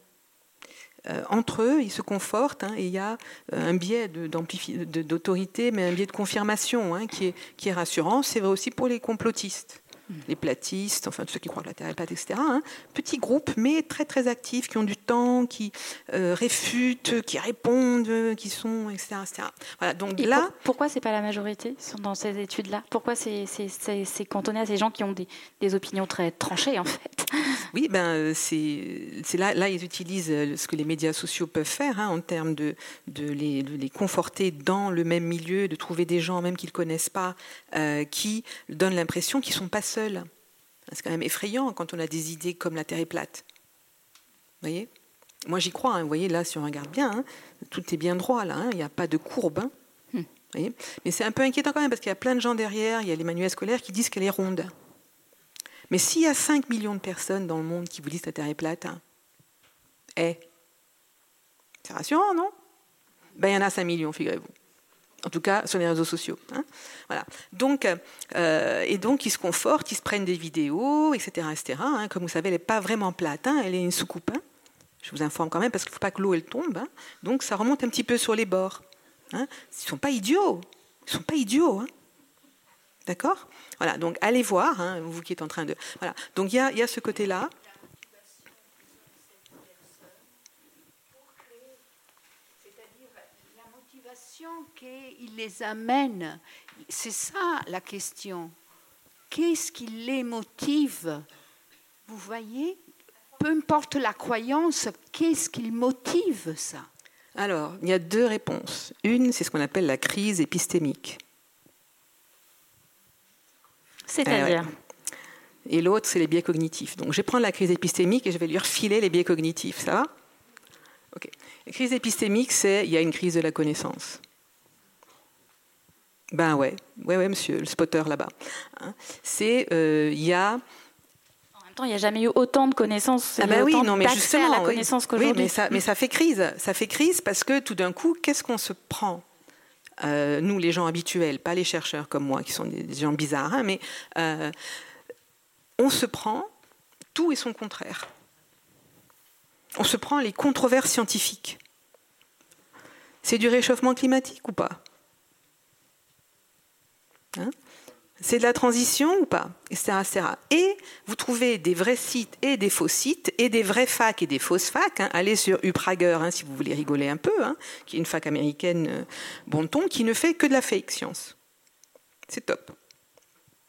Euh, entre eux, ils se confortent, hein, et il y a euh, un biais d'autorité, mais un biais de confirmation hein, qui, est, qui est rassurant. C'est vrai aussi pour les complotistes les platistes, enfin tous ceux qui croient que la Terre est plate, etc. Hein. Petits groupes, mais très très actifs, qui ont du temps, qui euh, réfutent, qui répondent, qui sont, etc. Voilà, donc là, pourquoi c'est pas la majorité dans ces études-là? Pourquoi c'est cantonné à ces gens qui ont des, des, opinions très tranchées en fait? Oui, ben euh, c'est là, là ils utilisent euh, ce que les médias sociaux peuvent faire hein, en termes de, de, les, les, conforter dans le même milieu, de trouver des gens même qu'ils connaissent pas, qui donnent l'impression qu'ils sont pas seuls c'est quand même effrayant quand on a des idées comme la Terre est plate. Vous voyez? Moi j'y crois, hein. vous voyez là si on regarde bien, hein, tout est bien droit là, hein. il n'y a pas de courbe. Hmm. Mais c'est un peu inquiétant quand même parce qu'il y a plein de gens derrière, il y a les manuels scolaires qui disent qu'elle est ronde. Mais s'il y a 5 millions de personnes dans le monde qui vous disent que la Terre est plate, eh, c'est rassurant, non? Ben, Il y en a 5 millions, figurez-vous en tout cas sur les réseaux sociaux. Hein. voilà. Donc, euh, et donc, ils se confortent, ils se prennent des vidéos, etc. Hein. Comme vous savez, elle n'est pas vraiment plate, hein. elle est une soucoupe. Je vous informe quand même parce qu'il ne faut pas que l'eau elle tombe. Donc, ça remonte un petit peu sur les bords. Ils ne sont pas idiots. Ils sont pas idiots. D'accord? Voilà. Donc, allez voir, vous qui êtes en train de. Voilà. Donc, il y a, y a ce côté-là. Qu'il les amène. C'est ça la question. Qu'est-ce qui les motive? Vous voyez? Peu importe la croyance, qu'est-ce qui motive ça? Alors, il y a deux réponses. Une, c'est ce qu'on appelle la crise épistémique. C'est-à-dire? Eh Et l'autre, c'est les biais cognitifs. Donc, je vais prendre la crise épistémique et je vais lui refiler les biais cognitifs. Ça va? Ok. La crise épistémique, c'est il y a une crise de la connaissance. Ben ouais, ouais, ouais, monsieur, le spotter là-bas. Hein. c'est, euh, il y a. En même temps, il n'y a jamais eu autant de connaissances. Ah ben oui, non, mais justement, à la connaissance oui, mais ça, mais ça fait crise. Ça fait crise parce que tout d'un coup, qu'est-ce qu'on se prend? Euh, Nous, les gens habituels, pas les chercheurs comme moi, qui sont des, gens bizarres, hein, mais euh, on se prend tout et son contraire. On se prend les controverses scientifiques. C'est du réchauffement climatique ou pas? Hein c'est de la transition ou pas? Et vous trouvez des vrais sites et des faux sites, et des vrais facs et des fausses facs. Hein. Allez sur Uprager, hein, si vous voulez rigoler un peu, qui est une fac américaine euh, bon ton, qui ne fait que de la fake science. C'est top.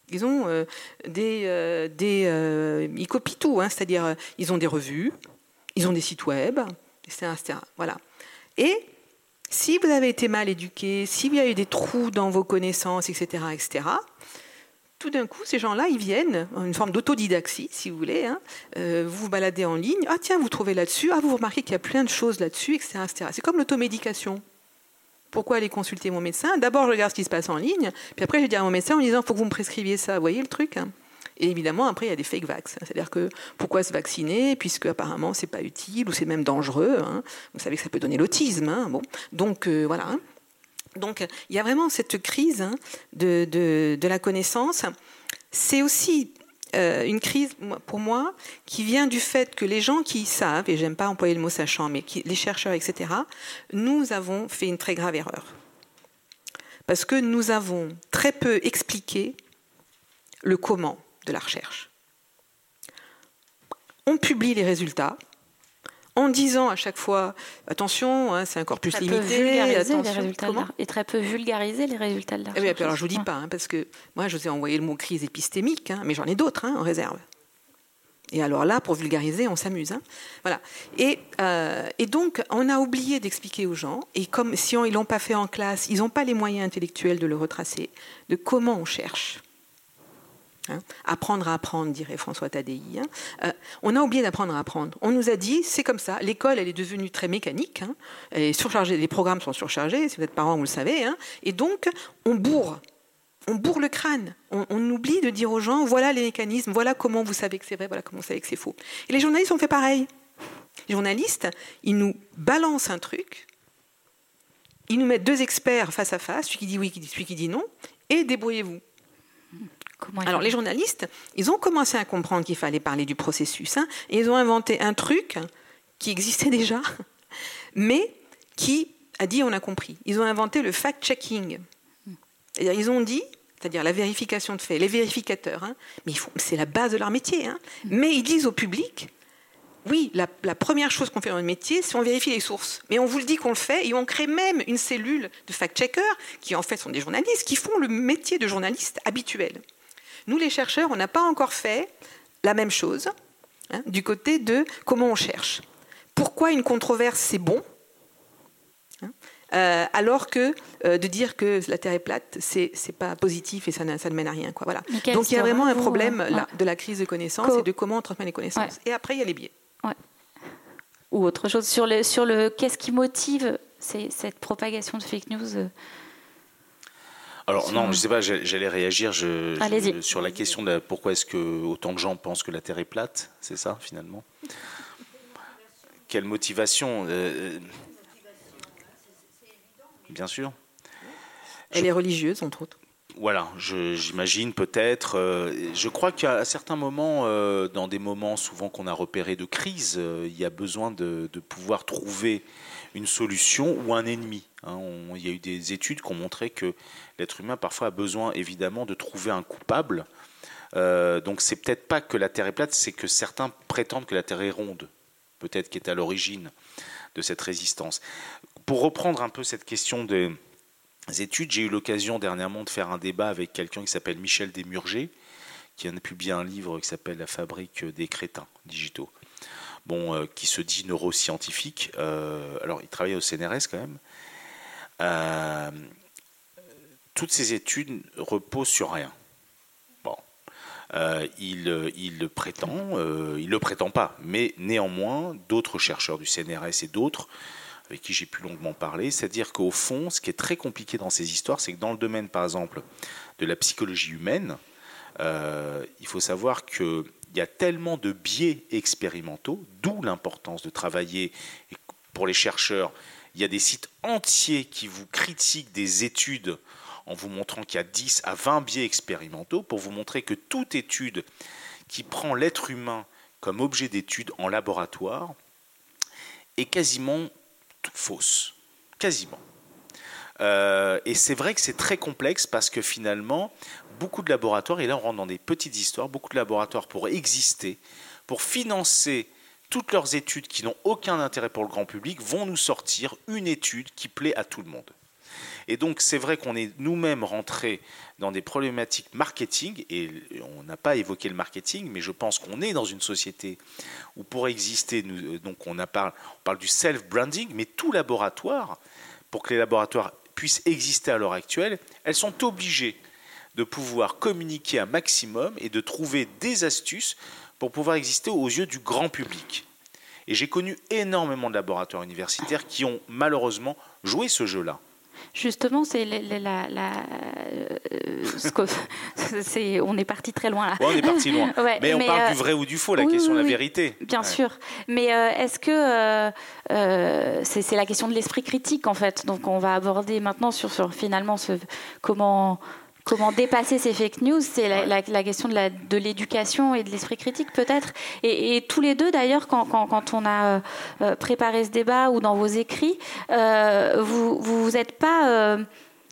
Ils ont euh, des, euh, des ils copient tout, c'est-à-dire ils ont des revues, ils ont des sites web, etc., etc. Voilà. Et si vous avez été mal éduqué, s'il y a eu des trous dans vos connaissances, etc., etc., tout d'un coup, ces gens-là, ils viennent, en une forme d'autodidaxie, si vous voulez, hein, euh, vous vous baladez en ligne, ah tiens, vous trouvez là-dessus, ah vous remarquez qu'il y a plein de choses là-dessus, etc., etc. C'est comme l'automédication. Pourquoi aller consulter mon médecin? D'abord, je regarde ce qui se passe en ligne, puis après, je dis à mon médecin en disant, il faut que vous me prescriviez ça. Vous voyez le truc hein? Et évidemment, après, il y a des fake vax. C'est-à-dire que pourquoi se vacciner puisque apparemment c'est pas utile ou c'est même dangereux. Hein. Vous savez que ça peut donner l'autisme. Hein. Bon, donc euh, voilà. Hein. Donc il y a vraiment cette crise de, la connaissance. C'est aussi euh, une crise pour moi qui vient du fait que les gens qui savent, et j'aime pas employer le mot sachant, mais les chercheurs, etc., nous avons fait une très grave erreur. Parce que nous avons très peu expliqué le comment de la recherche. on publie les résultats en disant à chaque fois attention, hein, c'est un corpus Très limité, les attention. résultats Comment et très peu vulgariser les résultats de la Eh recherche. alors je vous dis pas, hein, parce que moi je vous ai envoyé le mot crise épistémique, hein, mais j'en ai d'autres en réserve. Et alors là, pour vulgariser, on s'amuse. Voilà. Et, euh, et donc, on a oublié d'expliquer aux gens, et comme si on- ils l'ont pas fait en classe, ils n'ont pas les moyens intellectuels de le retracer, de comment on cherche. Hein. Apprendre à apprendre, dirait François Tadei. hein. Euh, on a oublié d'apprendre à apprendre. On nous a dit, c'est comme ça. L'école, elle est devenue très mécanique. hein. Elle est surchargée. Les programmes sont surchargés. Si vous êtes parent, vous le savez. hein. Et donc, on bourre. On bourre le crâne. On, on oublie de dire aux gens, voilà les mécanismes, voilà comment vous savez que c'est vrai, voilà comment vous savez que c'est faux. Et les journalistes ont fait pareil. Les journalistes, ils nous balancent un truc, ils nous mettent deux experts face à face, celui qui dit oui, celui qui dit non, et débrouillez-vous. Comment Alors les journalistes, ils ont commencé à comprendre qu'il fallait parler du processus, hein, et ils ont inventé un truc qui existait déjà, [laughs] mais qui a dit on a compris. Ils ont inventé le fact-checking. Ils ont dit, c'est-à-dire la vérification de faits, les vérificateurs, hein, mais c'est la base de leur métier, hein, mais ils disent au public, oui, la, la première chose qu'on fait dans le métier, c'est on vérifie les sources. Mais on vous le dit qu'on le fait, et on crée même une cellule de fact-checkers, qui en fait sont des journalistes, qui font le métier de journaliste habituel. Nous, les chercheurs, on n'a pas encore fait la même chose hein, du côté de comment on cherche. Pourquoi une controverse, c'est bon hein, euh, alors que euh, de dire que la Terre est plate, c'est c'est pas positif et ça, ne- ça ne mène à rien. Quoi. Voilà. Donc il y a vraiment un problème euh, là, ouais. de la crise de connaissances Co- et de comment on transmet les connaissances. Et après, il y a les biais. ou autre chose sur le sur le qu'est-ce qui motive ces- cette propagation de fake news Alors non, je sais pas, j'allais réagir je- je- Allez-y. sur la question de pourquoi est-ce que autant de gens pensent que la Terre est plate, c'est ça finalement? Quelle motivation euh, Bien sûr. Elle est religieuse, entre autres. Voilà, j'imagine peut-être. euh, je crois qu'à certains moments, euh, dans des moments souvent qu'on a repérés de crise, euh, il y a besoin de, de pouvoir trouver une solution ou un ennemi. hein. Il y a eu des études qui ont montré que l'être humain parfois a besoin évidemment de trouver un coupable. Euh, donc c'est peut-être pas que la Terre est plate, c'est que certains prétendent que la Terre est ronde, peut-être qui est à l'origine de cette résistance. Pour reprendre un peu cette question des études, j'ai eu l'occasion dernièrement de faire un débat avec quelqu'un qui s'appelle Michel Desmurger, qui a publié un livre qui s'appelle La fabrique des crétins digitaux. Euh, qui se dit neuroscientifique. Euh, alors, il travaille au CNRS quand même. Euh, toutes ces études reposent sur rien. Euh, il, le prétend, euh, il le prétend pas, mais néanmoins, d'autres chercheurs du CNRS et d'autres avec qui j'ai pu longuement parler, c'est-à-dire qu'au fond, ce qui est très compliqué dans ces histoires, c'est que dans le domaine, par exemple, de la psychologie humaine, il faut savoir qu'il y a tellement de biais expérimentaux, d'où l'importance de travailler pour les chercheurs. Il y a des sites entiers qui vous critiquent des études en vous montrant qu'il y a 10 à 20 biais expérimentaux pour vous montrer que toute étude qui prend l'être humain comme objet d'étude en laboratoire est quasiment fausse. Quasiment. Euh, et c'est vrai que c'est très complexe parce que finalement, beaucoup de laboratoires, et là on rentre dans des petites histoires, beaucoup de laboratoires pour exister, pour financer toutes leurs études qui n'ont aucun intérêt pour le grand public, vont nous sortir une étude qui plaît à tout le monde. Et donc c'est vrai qu'on est nous-mêmes rentrés dans des problématiques marketing, et on n'a pas évoqué le marketing, mais je pense qu'on est dans une société où pour exister, euh, donc on, parle, on parle du self-branding, mais tout laboratoire, pour que les laboratoires puissent exister à l'heure actuelle, elles sont obligées de pouvoir communiquer un maximum et de trouver des astuces pour pouvoir exister aux yeux du grand public. Et j'ai connu énormément de laboratoires universitaires qui ont malheureusement joué ce jeu-là. Justement, c'est la, la- la- la- euh, ce que- [laughs] c'est- on est parti très loin là. Ouais, on est parti loin. Ouais, mais on parle euh, du vrai ou du faux, la oui, question de oui, la vérité. Bien Ouais. sûr, mais euh, est-ce que euh, euh, c'est c'est la question de l'esprit critique en fait Donc on va aborder maintenant sur, sur finalement ce, comment comment dépasser ces fake news. C'est la, la- la question de la- de l'éducation et de l'esprit critique peut-être. Et, et tous les deux d'ailleurs, quand, quand- quand on a euh, euh, préparé ce débat ou dans vos écrits, euh, vous vous vous êtes pas euh,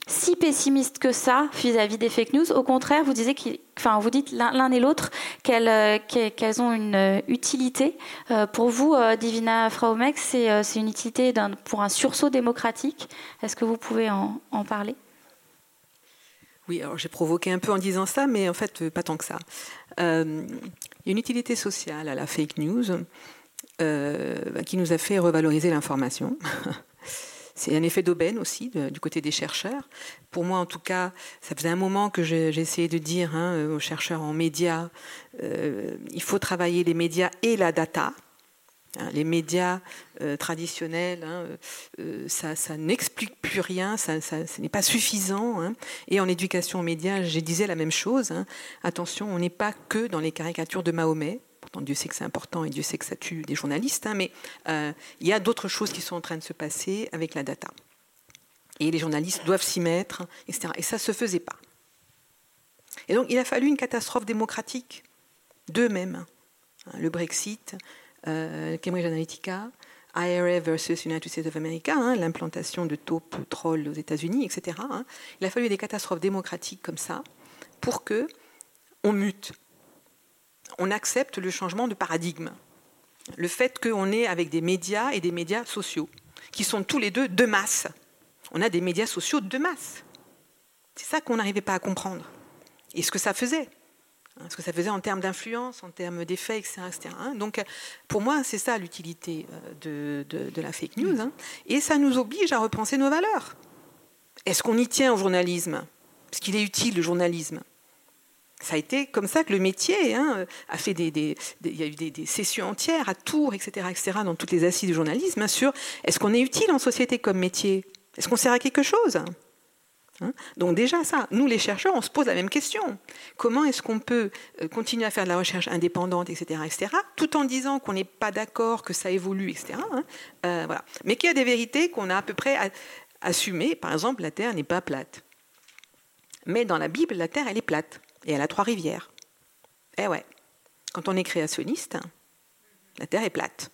si pessimiste que ça vis-à-vis des fake news. Au contraire, vous, disiez enfin, vous dites l'un et l'autre qu'elles ont une utilité. Pour vous, Divina Fraumex, c'est une utilité pour un sursaut démocratique. Est-ce que vous pouvez en, en parler? Oui, alors j'ai provoqué un peu en disant ça, mais en fait, pas tant que ça. Euh, il y a une utilité sociale à la fake news euh, qui nous a fait revaloriser l'information. [laughs] C'est un effet d'aubaine aussi du côté des chercheurs. Pour moi, en tout cas, ça faisait un moment que essayé de dire hein, aux chercheurs en médias, euh, il faut travailler les médias et la data. Hein, les médias euh, traditionnels, hein, euh, ça, n'explique plus rien, ça, ce n'est pas suffisant. Hein. Et en éducation aux médias, je disais la même chose. Attention, on n'est pas que dans les caricatures de Mahomet. Pourtant, Dieu sait que c'est important et Dieu sait que ça tue des journalistes, mais euh, il y a d'autres choses qui sont en train de se passer avec la data. Et les journalistes doivent s'y mettre, etc. Et ça ne se faisait pas. Et donc, il a fallu une catastrophe démocratique d'eux-mêmes. Le Brexit, euh, Cambridge Analytica, IRA versus United States of America, hein, l'implantation de taupes trolls aux États-Unis, etc. Hein. Il a fallu des catastrophes démocratiques comme ça pour que on mute, on accepte le changement de paradigme, le fait qu'on est avec des médias et des médias sociaux qui sont tous les deux de masse. On a des médias sociaux de masse. C'est ça qu'on n'arrivait pas à comprendre. Et ce que ça faisait. Hein, ce que ça faisait en termes d'influence, en termes d'effets, etc., hein. Donc, pour moi, c'est ça l'utilité euh, de, la fake news. Hein. Et ça nous oblige à repenser nos valeurs. Est-ce qu'on y tient au journalisme? Est-ce qu'il est utile, le journalisme? Ça a été comme ça que le métier a fait des, il y a eu des, sessions entières à Tours, etc., etc., dans toutes les assises du journalisme sur est-ce qu'on est utile en société comme métier? Est-ce qu'on sert à quelque chose? Hein? Donc déjà ça, nous les chercheurs, on se pose la même question. Comment est-ce qu'on peut euh, continuer à faire de la recherche indépendante, etc., etc., tout en disant qu'on n'est pas d'accord, que ça évolue, etc. Hein? Euh, voilà. Mais qu'il y a des vérités qu'on a à peu près assumées. Par exemple, la Terre n'est pas plate. Mais dans la Bible, la Terre, elle est plate. Et elle a trois rivières. Eh ouais. Quand on est créationniste, la Terre est plate.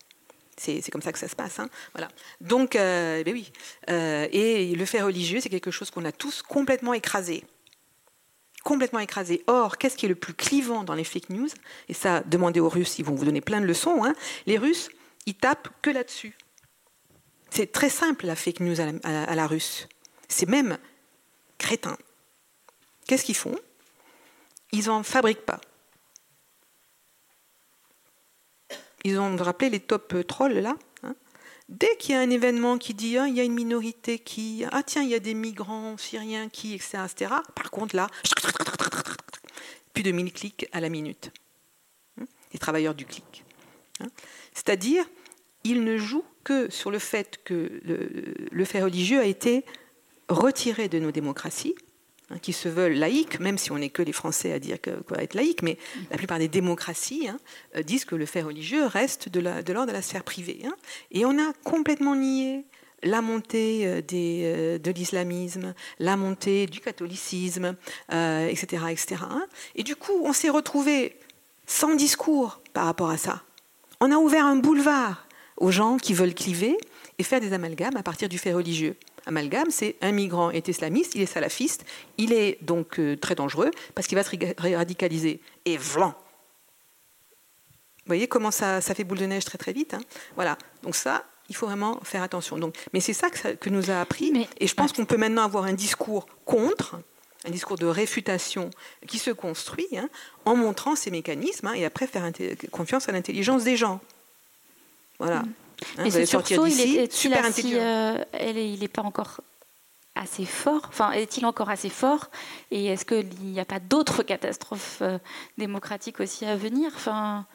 C'est comme ça que ça se passe. Hein. Voilà. Donc, euh, ben oui. Euh, et le fait religieux, c'est quelque chose qu'on a tous complètement écrasé. Complètement écrasé. Or, qu'est-ce qui est le plus clivant dans les fake news? Et ça, demandez aux Russes, ils vont vous donner plein de leçons. Hein. Les Russes, ils tapent que là-dessus. C'est très simple, la fake news à la russe. C'est même crétin. Qu'est-ce qu'ils font? Ils n'en fabriquent pas. Ils ont rappelé les top trolls là. Hein. Dès qu'il y a un événement qui dit ah, il y a une minorité qui ah tiens il y a des migrants syriens qui etc etc. Par contre là plus de 1000 clics à la minute. Hein, les travailleurs du clic. C'est-à-dire ils ne jouent que sur le fait que le fait religieux a été retiré de nos démocraties Hein, qui se veulent laïques, même si on n'est que les Français à dire qu'il faut être laïque, mais la plupart des démocraties hein, euh, disent que le fait religieux reste de l'ordre de, la sphère privée. Hein. Et on a complètement nié la montée euh, euh, de l'islamisme, la montée du catholicisme, etc., etc. Et du coup, on s'est retrouvé sans discours par rapport à ça. On a ouvert un boulevard aux gens qui veulent cliver et faire des amalgames à partir du fait religieux amalgame, c'est un migrant est islamiste, il est salafiste, il est donc euh, très dangereux parce qu'il va se radicaliser. Et vlan Vous voyez comment ça, ça, fait boule de neige très très vite. Hein voilà. Donc ça, il faut vraiment faire attention. Donc, mais c'est ça que, nous a appris. et je pense qu'on peut maintenant avoir un discours contre, un discours de réfutation qui se construit hein, en montrant ces mécanismes hein, et après faire confiance à l'intelligence des gens. Voilà. Mm. Hein, Mais ce sursaut, il est. Euh, il n'est pas encore assez fort Enfin, est-il encore assez fort Et est-ce qu'il n'y a pas d'autres catastrophes euh, démocratiques aussi à venir enfin,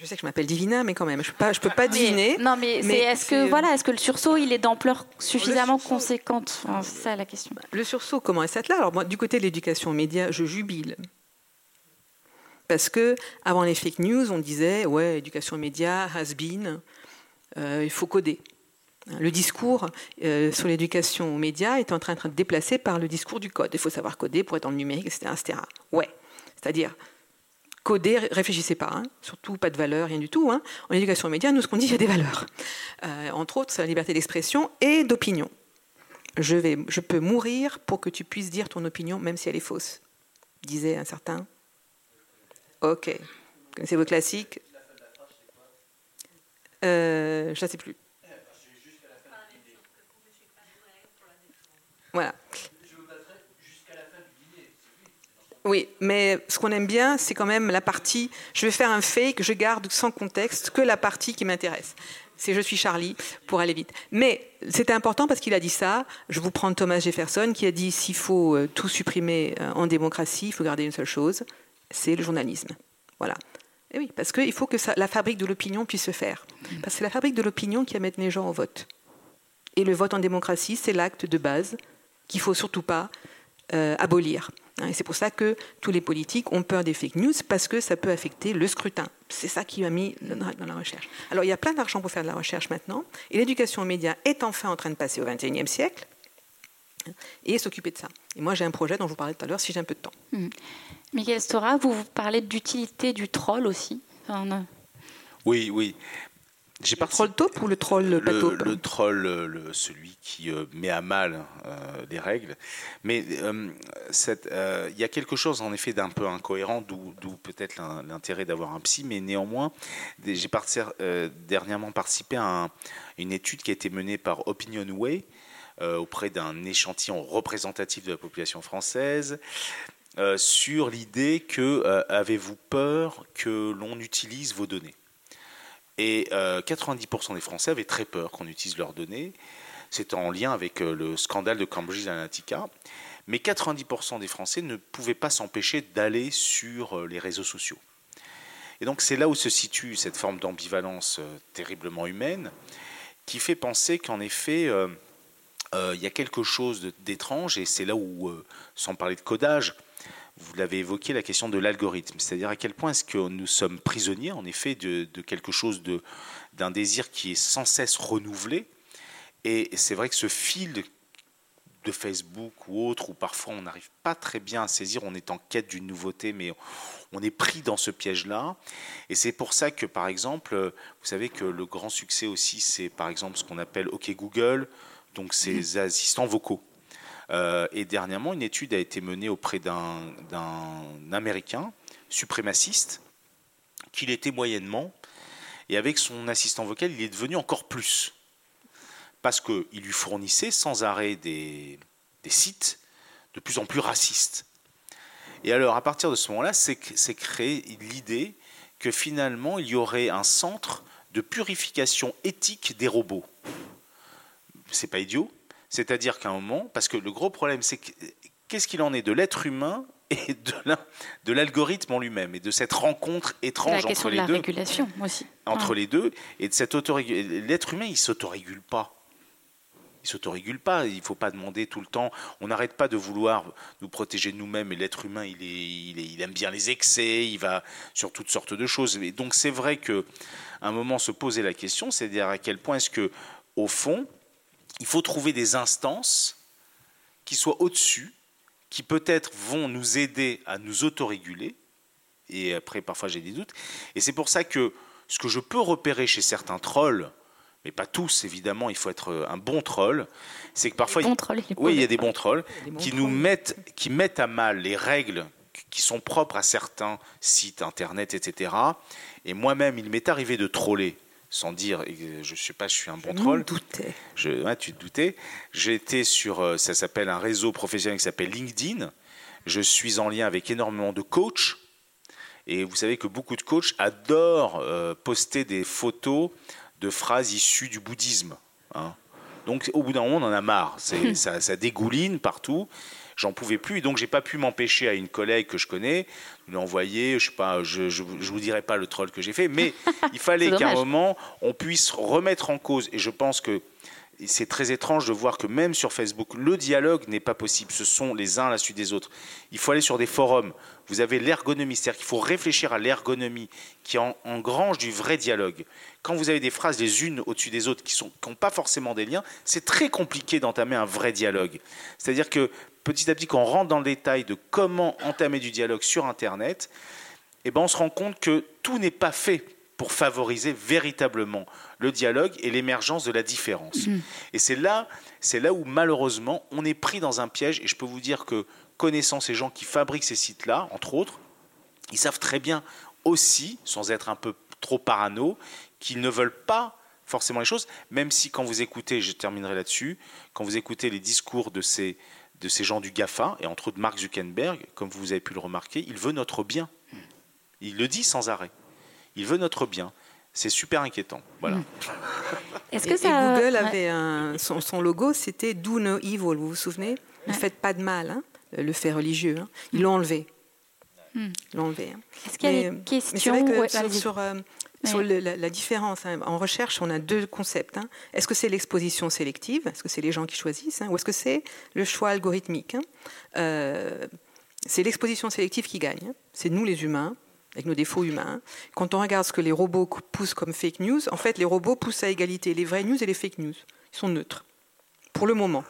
je sais que je m'appelle Divina, mais quand même, je ne peux, pas, deviner. non, mais, est-ce que voilà, est-ce que le sursaut, il est d'ampleur suffisamment conséquente? C'est ça la question. Le sursaut, comment est-ce là Alors moi, du côté de l'éducation aux médias, je jubile parce que avant les fake news, on disait ouais, éducation aux médias, has been, euh, il faut coder. Le discours euh, sur l'éducation aux médias est en train de déplacer par le discours du code. Il faut savoir coder pour être le numérique, etc. Ouais, c'est-à-dire coder, réfléchissez pas, hein. surtout pas de valeur, rien du tout. Hein. En éducation aux médias, nous, ce qu'on dit, il y a des valeurs. Euh, entre autres, la liberté d'expression et d'opinion. je, vais, je peux mourir pour que tu puisses dire ton opinion, même si elle est fausse, disait un certain. Ok. Connaissez vos classiques euh, Je ne sais plus. Voilà. Oui, mais ce qu'on aime bien, c'est quand même la partie. Je vais faire un fake, je garde sans contexte que la partie qui m'intéresse. C'est je suis Charlie pour aller vite. Mais c'était important parce qu'il a dit ça. Je vous prends Thomas Jefferson qui a dit s'il faut euh, tout supprimer euh, en démocratie, il faut garder une seule chose, c'est le journalisme. Voilà. Et oui, parce qu'il faut que la fabrique de l'opinion puisse se faire. Parce que c'est la fabrique de l'opinion qui amène les gens au vote. Et le vote en démocratie, c'est l'acte de base qu'il faut surtout pas euh, abolir. Hein, et c'est pour ça que tous les politiques ont peur des fake news, parce que ça peut affecter le scrutin. C'est ça qui a mis dans la recherche. Alors il y a plein d'argent pour faire de la recherche maintenant, et l'éducation aux médias est enfin en train de passer au XXIe siècle, hein, et s'occuper de ça. Et moi j'ai un projet dont je vous parlais tout à l'heure, si j'ai un peu de temps. Mmh. Michael Stora, vous, vous parlez d'utilité du troll aussi. Oui, oui. J'ai le troll taupe ou le troll pas le, le, troll, le, celui qui euh, met à mal euh, les règles. Mais euh, il y a quelque chose en effet d'un peu incohérent, d'où peut-être l'intérêt d'avoir un psy, mais néanmoins, j'ai dernièrement participé à une étude qui a été menée par Opinionway auprès d'un échantillon représentatif de la population française. Sur l'idée que avez-vous peur que l'on utilise vos données? Et 90% euh, des Français avaient très peur qu'on utilise leurs données. C'est en lien avec euh, le scandale de Cambridge Analytica. Mais 90% des Français ne pouvaient pas s'empêcher d'aller sur euh, les réseaux sociaux. Et donc c'est là où se situe cette forme d'ambivalence terriblement humaine qui fait penser qu'en effet, il y a quelque chose d'étrange, et c'est là où, sans parler de codage, vous l'avez évoqué, la question de l'algorithme, c'est-à-dire à quel point est-ce que nous sommes prisonniers, en effet, de, quelque chose, d'un désir qui est sans cesse renouvelé. Et c'est vrai que ce fil de Facebook ou autre, où parfois on n'arrive pas très bien à saisir, on est en quête d'une nouveauté, mais on est pris dans ce piège-là. Et c'est pour ça que, par exemple, vous savez que le grand succès aussi, c'est par exemple ce qu'on appelle OK Google, donc ces assistants vocaux. Euh, et dernièrement, une étude a été menée auprès d'un Américain suprémaciste, qu'il était moyennement, et avec son assistant vocal, il est devenu encore plus. Parce qu'il lui fournissait sans arrêt des, sites de plus en plus racistes. Et alors, à partir de ce moment-là, c'est créé l'idée que finalement, il y aurait un centre de purification éthique des robots. C'est pas idiot, c'est-à-dire qu'à un moment, parce que le gros problème, c'est qu'est-ce qu'il en est de l'être humain et de l'algorithme en lui-même et de cette rencontre étrange entre les de la deux. régulation aussi. Entre les deux et de cette L'être humain, il s'autorégule pas. Il s'autorégule pas. Il faut pas demander tout le temps. On n'arrête pas de vouloir nous protéger nous-mêmes. Et l'être humain, il, est, il, aime bien les excès. Il va sur toutes sortes de choses. Et donc c'est vrai que un moment se poser la question, c'est à dire à quel point est-ce que, au fond, il faut trouver des instances qui soient au-dessus, qui peut-être vont nous aider à nous autoréguler. Et après, parfois, j'ai des doutes. Et c'est pour ça que ce que je peux repérer chez certains trolls, mais pas tous, évidemment, il faut être un bon troll, c'est que parfois, il, oui, il y a des bons trolls qui nous mettent, qui mettent à mal les règles qui sont propres à certains sites internet, etc. Et moi-même, il m'est arrivé de troller sans dire, je ne sais pas, je suis un bon je troll. Doutais. Je, tu te doutais. J'étais sur, euh, ça s'appelle un réseau professionnel qui s'appelle LinkedIn. Je suis en lien avec énormément de coachs. Et vous savez que beaucoup de coachs adorent euh, poster des photos de phrases issues du bouddhisme. Hein. Donc au bout d'un moment, on en a marre. [laughs] ça, ça dégouline partout j'en pouvais plus. Et donc, j'ai pas pu m'empêcher à une collègue que je connais de lui envoyer, je sais pas, je, je, vous dirai pas le troll que j'ai fait, mais [laughs] il fallait qu'à un moment, on puisse remettre en cause. Et je pense que c'est très étrange de voir que même sur Facebook, le dialogue n'est pas possible. Ce sont les uns à la suite des autres. Il faut aller sur des forums. Vous avez l'ergonomie, c'est-à-dire qu'il faut réfléchir à l'ergonomie qui engrange du vrai dialogue. Quand vous avez des phrases les unes au-dessus des autres qui n'ont pas forcément des liens, c'est très compliqué d'entamer un vrai dialogue. C'est-à-dire que petit à petit, quand on rentre dans le détail de comment entamer du dialogue sur Internet, eh ben, on se rend compte que tout n'est pas fait pour favoriser véritablement le dialogue et l'émergence de la différence. Mm. Et c'est là, c'est là où malheureusement on est pris dans un piège. Et je peux vous dire que connaissant ces gens qui fabriquent ces sites-là, entre autres, ils savent très bien aussi, sans être un peu trop parano, qu'ils ne veulent pas forcément les choses, même si quand vous écoutez, je terminerai là-dessus, quand vous écoutez les discours de ces, de ces gens du GAFA, et entre autres Mark Zuckerberg, comme vous avez pu le remarquer, il veut notre bien. Il le dit sans arrêt. Il veut notre bien. C'est super inquiétant. Voilà. [laughs] Est-ce que et ça. Google ouais. avait un, son, son logo, c'était Do No Evil, vous vous souvenez? Ne faites pas de mal, hein, le fait religieux. hein. Ils l'ont enlevé. Hmm. Enlevé. hein. Est-ce qu'il y a Mais- des mais questions c'est vrai que Ouais, sur, euh, sur Ouais. le- la, la différence, hein, en recherche, on a deux concepts. hein. Est-ce que c'est l'exposition sélective? Est-ce que c'est les gens qui choisissent Ou est-ce que c'est le choix algorithmique Euh, C'est l'exposition sélective qui gagne. C'est nous les humains, avec nos défauts humains. Quand on regarde ce que les robots poussent comme fake news, en fait, les robots poussent à égalité les vraies news et les fake news. Ils sont neutres. Pour le moment.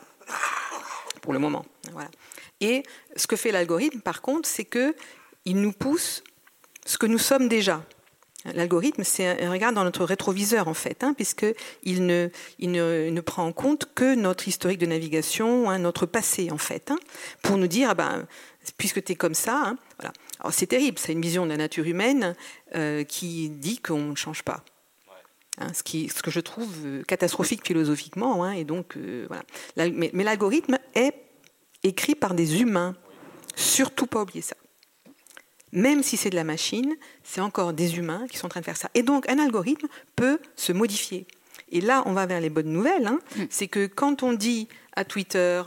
Pour le moment. Voilà. Et ce que fait l'algorithme, par contre, c'est que il nous pousse ce que nous sommes déjà. L'algorithme, c'est un regard dans notre rétroviseur, en fait, hein, puisqu'il ne, il ne, ne prend en compte que notre historique de navigation, hein, notre passé, en fait, hein, pour nous dire, ah ben, puisque tu es comme ça, hein, voilà. Alors c'est terrible, c'est une vision de la nature humaine euh, qui dit qu'on ne change pas. Hein, ce, qui, ce que je trouve euh, catastrophique philosophiquement, hein, et donc euh, voilà. La- mais mais l'algorithme est écrit par des humains, surtout pas oublier ça. Même si c'est de la machine, c'est encore des humains qui sont en train de faire ça. Et donc, un algorithme peut se modifier. Et là, on va vers les bonnes nouvelles. hein. C'est que quand on dit à Twitter,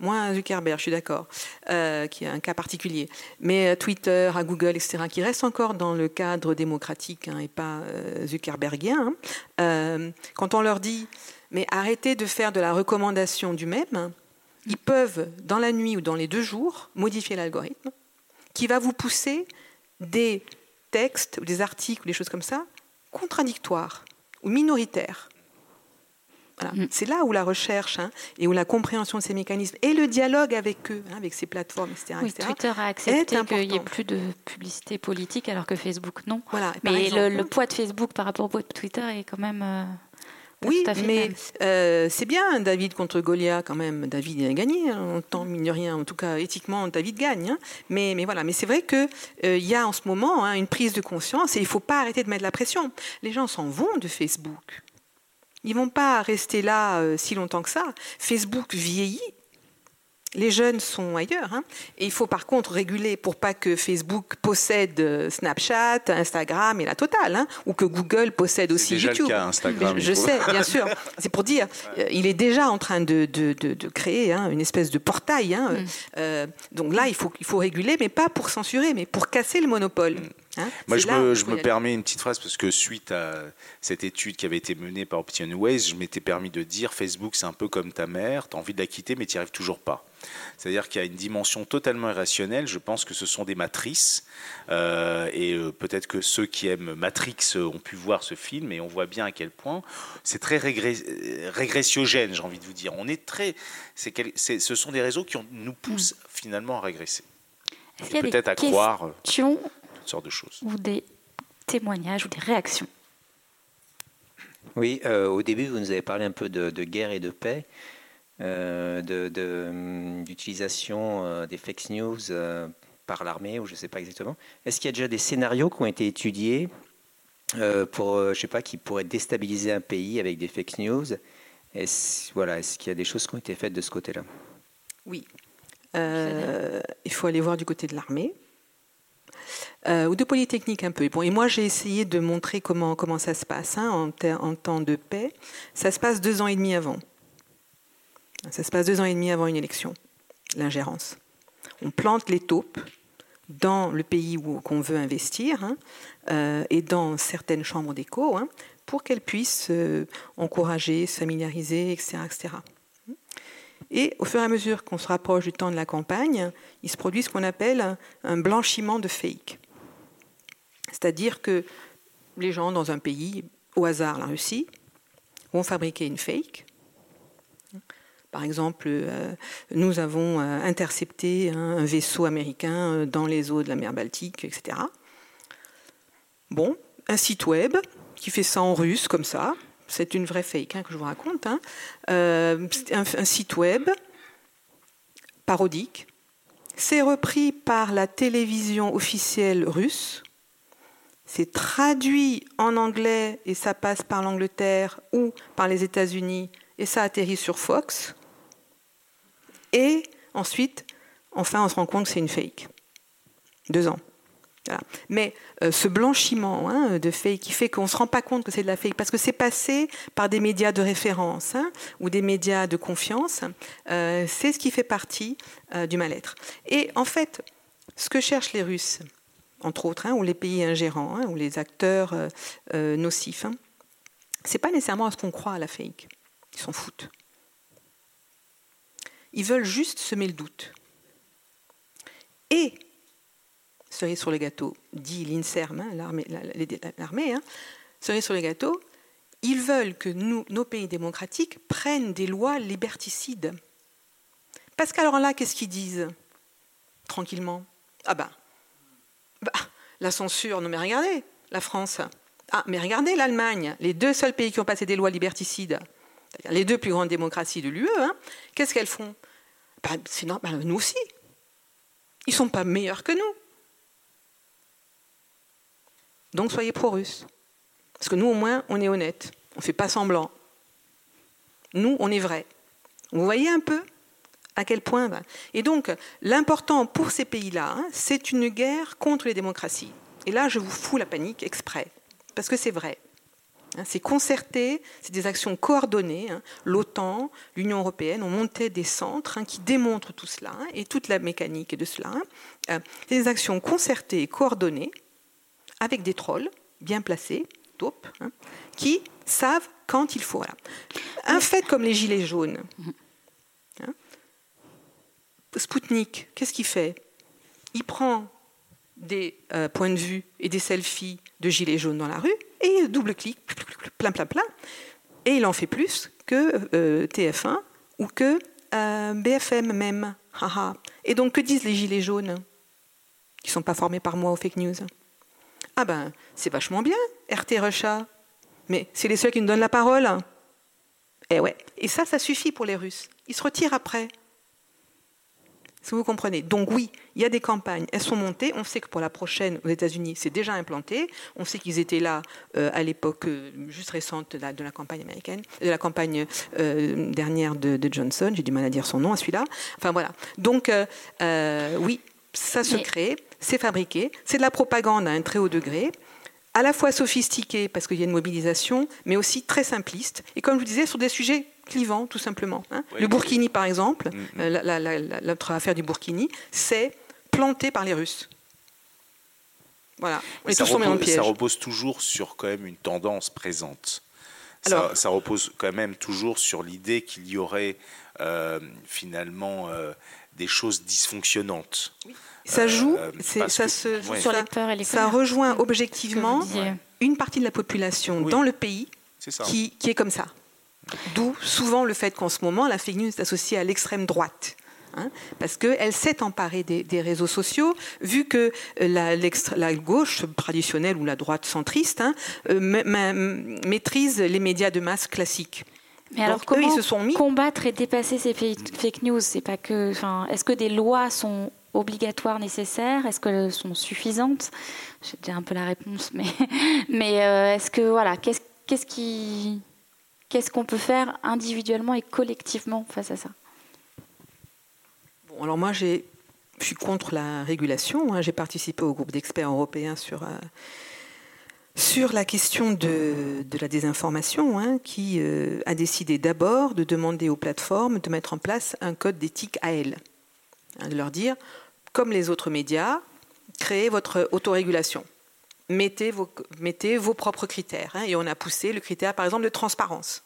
moi à Zuckerberg, je suis d'accord, euh, qui est un cas particulier, mais à Twitter, à Google, etc., qui reste encore dans le cadre démocratique hein, et pas euh, zuckerbergien, hein, euh, quand on leur dit, mais arrêtez de faire de la recommandation du même, ils peuvent, dans la nuit ou dans les deux jours, modifier l'algorithme qui va vous pousser des textes ou des articles ou des choses comme ça contradictoires ou minoritaires. Voilà. Mm. C'est là où la recherche hein, et où la compréhension de ces mécanismes et le dialogue avec eux, hein, avec ces plateformes, etc. Oui, etc. Twitter a accepté qu'il n'y ait plus de publicité politique alors que Facebook non. Voilà. Mais exemple, le, le poids de Facebook par rapport au poids de Twitter est quand même. euh, Oui, mais même. euh, c'est bien David contre Goliath quand même. David a gagné, hein, en tant mine de rien. En tout cas, éthiquement, David gagne. hein. Mais, mais voilà. Mais c'est vrai que euh, y a en ce moment hein, une prise de conscience et il faut pas arrêter de mettre la pression. Les gens s'en vont de Facebook. Ils vont pas rester là euh, si longtemps que ça. Facebook vieillit. Les jeunes sont ailleurs. hein. Et il faut par contre réguler pour pas que Facebook possède euh, Snapchat, Instagram et la totale. hein, ou que Google possède aussi C'est déjà YouTube. le cas, Instagram. Je, je sais, bien [laughs] sûr. C'est pour dire, euh, il est déjà en train de, de- de- de créer hein, une espèce de portail. hein. Mm. Euh, donc là, il faut, il faut réguler, mais pas pour censurer, mais pour casser le monopole. Hein. Moi, je là me, je permets une petite phrase parce que suite à cette étude qui avait été menée par OptionWays, je m'étais permis de dire Facebook, c'est un peu comme ta mère, tu as envie de la quitter, mais tu n'y arrives toujours pas. C'est-à-dire qu'il y a une dimension totalement irrationnelle. Je pense que ce sont des matrices. euh, et euh, peut-être que ceux qui aiment Matrix euh, ont pu voir ce film et on voit bien à quel point c'est très régré- régressiogène, j'ai envie de vous dire. On est très, quel- ce sont des réseaux qui ont- nous poussent finalement à régresser. Peut-être à croire sortes de choses. ou des témoignages ou des réactions Oui, euh, au début, vous nous avez parlé un peu de, de guerre et de paix, euh, de- de, hum, d'utilisation euh, des fake news euh, par l'armée, ou je ne sais pas exactement. Est-ce qu'il y a déjà des scénarios qui ont été étudiés euh, pour, je sais pas, qui pourraient déstabiliser un pays avec des fake news? Est-ce, voilà, est-ce qu'il y a des choses qui ont été faites de ce côté-là? Oui. Euh, il faut aller voir du côté de l'armée. Euh, ou de Polytechnique un peu. Et moi, j'ai essayé de montrer comment, comment ça se passe hein, en, temps de paix. Ça se passe deux ans et demi avant. Ça se passe deux ans et demi avant une élection, l'ingérence. On plante les taupes dans le pays où qu'on veut investir hein, euh, et dans certaines chambres d'écho hein, pour qu'elles puissent euh, encourager, se familiariser, etc. Et au fur et à mesure qu'on se rapproche du temps de la campagne, il se produit ce qu'on appelle un blanchiment de fake. C'est-à-dire que les gens dans un pays, au hasard la Russie, vont fabriquer une fake. Par exemple, euh, nous avons euh, intercepté un, vaisseau américain euh, dans les eaux de la mer Baltique, etc. Bon, un site web qui fait ça en russe, comme ça. C'est une vraie fake hein, que je vous raconte. Hein. Euh, un, un site web parodique. C'est repris par la télévision officielle russe. C'est traduit en anglais et ça passe par l'Angleterre ou par les États-Unis et ça atterrit sur Fox. Et ensuite, enfin, on se rend compte que c'est une fake. Deux ans. Mais euh, ce blanchiment hein, de fake qui fait qu'on ne se rend pas compte que c'est de la fake, parce que c'est passé par des médias de référence hein, ou des médias de confiance, euh, c'est ce qui fait partie euh, du mal-être. Et en fait, ce que cherchent les Russes, entre autres, hein, ou les pays ingérants, ou les acteurs nocifs, c'est pas nécessairement à ce qu'on croit à la fake. Ils s'en foutent. Ils veulent juste semer le doute. Et cerise sur le gâteau, dit l'INSERM, hein, l'armée, hein, cerise sur le gâteau, ils veulent que nous, nos pays démocratiques prennent des lois liberticides. Parce qu'alors là, qu'est-ce qu'ils disent? Tranquillement. Ah ben, la censure, non mais regardez, la France. Ah, mais regardez l'Allemagne, les deux seuls pays qui ont passé des lois liberticides, les deux plus grandes démocraties de l'UE, hein, qu'est-ce qu'elles font? Bah, bah, Nous aussi. Ils ne sont pas meilleurs que nous. Donc soyez pro-russes. Parce que nous, au moins, on est honnête. On ne fait pas semblant. Nous, on est vrai. Vous voyez un peu à quel point. Ben. Et donc, l'important pour ces pays-là, hein, c'est une guerre contre les démocraties. Et là, je vous fous la panique exprès. Parce que c'est vrai. Hein, c'est concerté, c'est des actions coordonnées. Hein. L'OTAN, l'Union européenne ont monté des centres qui démontrent tout cela et toute la mécanique de cela. Euh, c'est des actions concertées et coordonnées avec des trolls bien placés, taupes, hein, qui savent quand il faut. Un fait comme les gilets jaunes. Hein, Spoutnik, qu'est-ce qu'il fait? Il prend des euh, points de vue et des selfies de gilets jaunes dans la rue et double-clic, plein, plein, plein. Et il en fait plus que euh, TF1 ou que euh, BFM même. Et donc, que disent les gilets jaunes? Qui ne sont pas formés par moi aux fake news ah ben, c'est vachement bien, RT Russia. Mais c'est les seuls qui nous donnent la parole. Eh ouais. Et ça, ça suffit pour les Russes. Ils se retirent après. Si vous comprenez? Donc oui, il y a des campagnes, elles sont montées. On sait que pour la prochaine aux États-Unis, c'est déjà implanté. On sait qu'ils étaient là euh, à l'époque euh, juste récente de la, campagne américaine, de la campagne euh, dernière de, de Johnson. J'ai du mal à dire son nom à celui-là. Enfin voilà. Donc oui, ça se crée, c'est fabriqué, c'est de la propagande à un très haut degré, à la fois sophistiquée parce qu'il y a une mobilisation, mais aussi très simpliste. Et comme je vous disais, sur des sujets clivants, tout simplement. Hein. le Burkini, par exemple, mm, mm. l'autre affaire du Burkini, c'est planté par les Russes. Voilà. ça, repose, ça repose toujours sur quand même une tendance présente. Alors, ça, repose quand même toujours sur l'idée qu'il y aurait euh, finalement euh, des choses dysfonctionnantes. Ça joue, euh, ça, se, sur les peurs et les ça rejoint objectivement une partie de la population dans le pays qui, qui, est comme ça. D'où souvent le fait qu'en ce moment, la fake news est associée à l'extrême droite. Hein, parce qu'elle s'est emparée des, réseaux sociaux, vu que euh, la, la, gauche traditionnelle ou la droite centriste hein, euh, maîtrise les médias de masse classiques. Mais alors, comment ils se sont mis... combattre et dépasser ces fake news C'est pas que. Est-ce que des lois sont obligatoires, nécessaires? Est-ce qu'elles sont suffisantes? J'ai déjà un peu la réponse, [laughs] mais, mais euh, est-ce que voilà, qu'est-ce qu'est-ce qui qu'est-ce qu'on peut faire individuellement et collectivement face à ça? Bon, alors moi j'ai je suis contre la régulation. Hein. J'ai participé au groupe d'experts européens sur euh, sur la question de, la désinformation, hein, qui euh, a décidé d'abord de demander aux plateformes de mettre en place un code d'éthique à elles. Hein, de leur dire, comme les autres médias, créez votre autorégulation. Mettez vos, propres critères. Hein, et on a poussé le critère, par exemple, de transparence.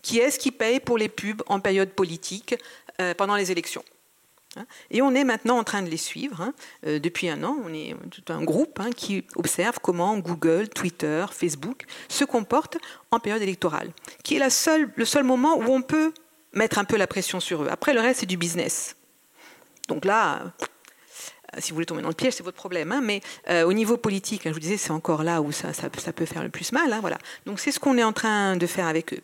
Qui est-ce qui paye pour les pubs en période politique euh, pendant les élections? Et on est maintenant en train de les suivre. Hein. Euh, depuis un an, on est un groupe hein, qui observe comment Google, Twitter, Facebook se comportent en période électorale, qui est le seul moment où on peut mettre un peu la pression sur eux. Après, le reste, c'est du business. Donc là, si vous voulez tomber dans le piège, c'est votre problème. Hein, mais au niveau politique, je vous disais, c'est encore là où ça, peut faire le plus mal. Hein, voilà. Donc c'est ce qu'on est en train de faire avec eux.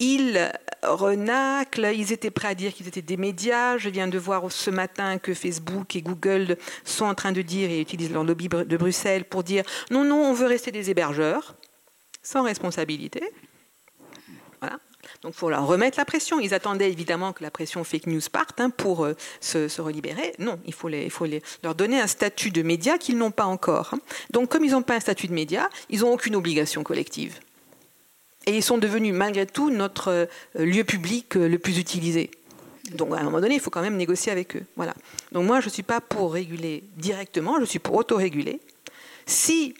Ils renaclent, ils étaient prêts à dire qu'ils étaient des médias. Je viens de voir ce matin que Facebook et Google sont en train de dire et utilisent leur lobby de Bruxelles pour dire non, non, on veut rester des hébergeurs, sans responsabilité. Voilà. Donc il faut leur remettre la pression. Ils attendaient évidemment que la pression fake news parte hein, pour euh, se, relibérer. Non, il faut, les, leur donner un statut de média qu'ils n'ont pas encore. Hein. Donc comme ils n'ont pas un statut de média, ils n'ont aucune obligation collective. Et ils sont devenus malgré tout notre euh, lieu public euh, le plus utilisé. Donc à un moment donné, il faut quand même négocier avec eux. Voilà. Donc moi, je ne suis pas pour réguler directement, je suis pour auto-réguler. Si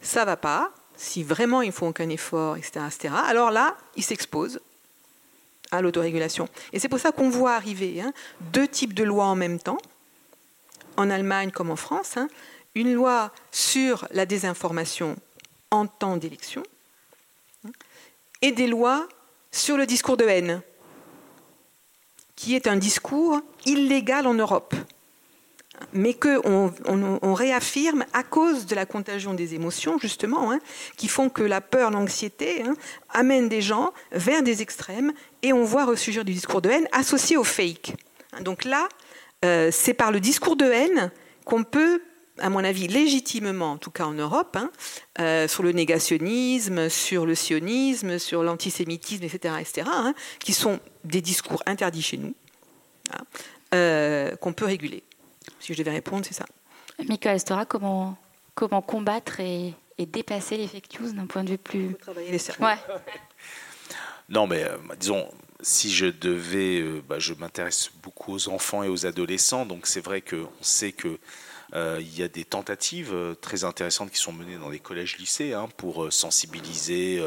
ça ne va pas, si vraiment il faut aucun effort, etc., etc., alors là, ils s'exposent à l'autorégulation. Et c'est pour ça qu'on voit arriver hein, deux types de lois en même temps, en Allemagne comme en France. Hein. une loi sur la désinformation en temps d'élection, et des lois sur le discours de haine, qui est un discours illégal en Europe, mais qu'on on, réaffirme à cause de la contagion des émotions, justement, hein, qui font que la peur, l'anxiété hein, amènent des gens vers des extrêmes, et on voit ressurgir du discours de haine associé au fake. Donc là, euh, c'est par le discours de haine qu'on peut à mon avis, légitimement, en tout cas en Europe, hein, euh, sur le négationnisme, sur le sionisme, sur l'antisémitisme, etc., etc., hein, qui sont des discours interdits chez nous, hein, euh, qu'on peut réguler. Si je devais répondre, c'est ça. Michael Estora, comment, comment combattre et, dépasser les fake news d'un point de vue plus... Travailler les ouais. [laughs] Non, mais euh, disons, si je devais, bah, je m'intéresse beaucoup aux enfants et aux adolescents, donc c'est vrai qu'on sait que euh, il y a des tentatives euh, très intéressantes qui sont menées dans les collèges-lycées hein, pour euh, sensibiliser.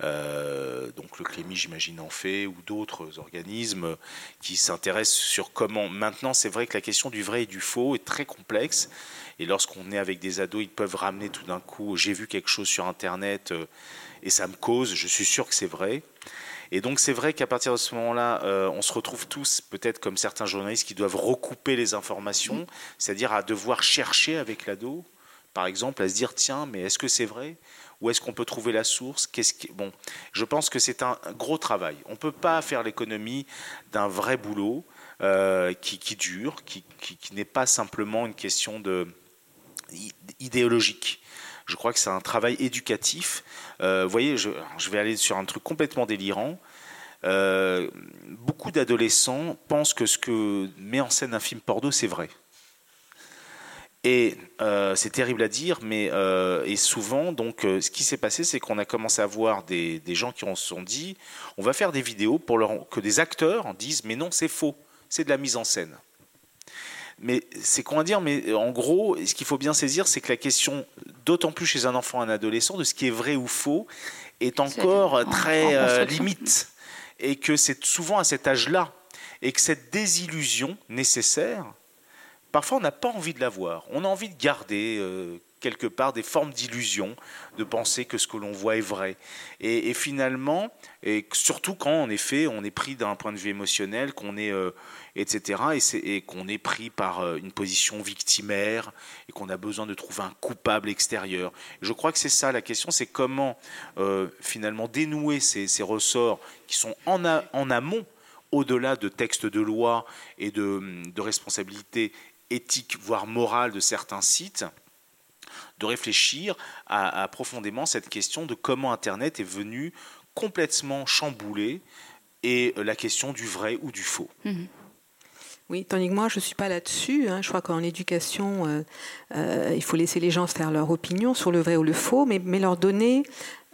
donc le Clémy, j'imagine, en fait, ou d'autres organismes qui s'intéressent sur comment. Maintenant, c'est vrai que la question du vrai et du faux est très complexe. Et lorsqu'on est avec des ados, ils peuvent ramener tout d'un coup j'ai vu quelque chose sur Internet et ça me cause, je suis sûr que c'est vrai. Et donc c'est vrai qu'à partir de ce moment-là, euh, on se retrouve tous, peut-être comme certains journalistes, qui doivent recouper les informations, c'est-à-dire à devoir chercher avec l'ado, par exemple, à se dire tiens, mais est-ce que c'est vrai? Où est-ce qu'on peut trouver la source? Qu'est-ce qui... Bon, je pense que c'est un gros travail. On ne peut pas faire l'économie d'un vrai boulot euh, qui, dure, qui, qui, qui n'est pas simplement une question de idéologique. Je crois que c'est un travail éducatif. Euh, vous voyez, je, vais aller sur un truc complètement délirant. Euh, beaucoup d'adolescents pensent que ce que met en scène un film porno, c'est vrai. Et euh, c'est terrible à dire, mais et souvent, donc, ce qui s'est passé, c'est qu'on a commencé à voir des, gens qui se sont dit, on va faire des vidéos pour que des acteurs disent, mais non, c'est faux, c'est de la mise en scène. Mais c'est quoi dire, mais en gros, ce qu'il faut bien saisir, c'est que la question, d'autant plus chez un enfant, un adolescent, de ce qui est vrai ou faux, est encore très euh, limite. Et que c'est souvent à cet âge-là. Et que cette désillusion nécessaire, parfois on n'a pas envie de la voir. On a envie de garder euh, quelque part des formes d'illusion, de penser que ce que l'on voit est vrai. Et, finalement, et surtout quand en effet on est pris d'un point de vue émotionnel, qu'on est, euh, etc., et, qu'on est pris par euh, une position victimaire et qu'on a besoin de trouver un coupable extérieur. Je crois que c'est ça la question, c'est comment euh, finalement dénouer ces, ressorts qui sont en, amont au-delà de textes de loi et de, responsabilités éthiques, voire morales de certains sites, de réfléchir à, profondément cette question de comment Internet est venu complètement chambouler et la question du vrai ou du faux. Mhm. Oui, tandis que moi, je ne suis pas là-dessus. Hein. Je crois qu'en éducation, euh, euh, il faut laisser les gens faire leur opinion sur le vrai ou le faux, mais, leur donner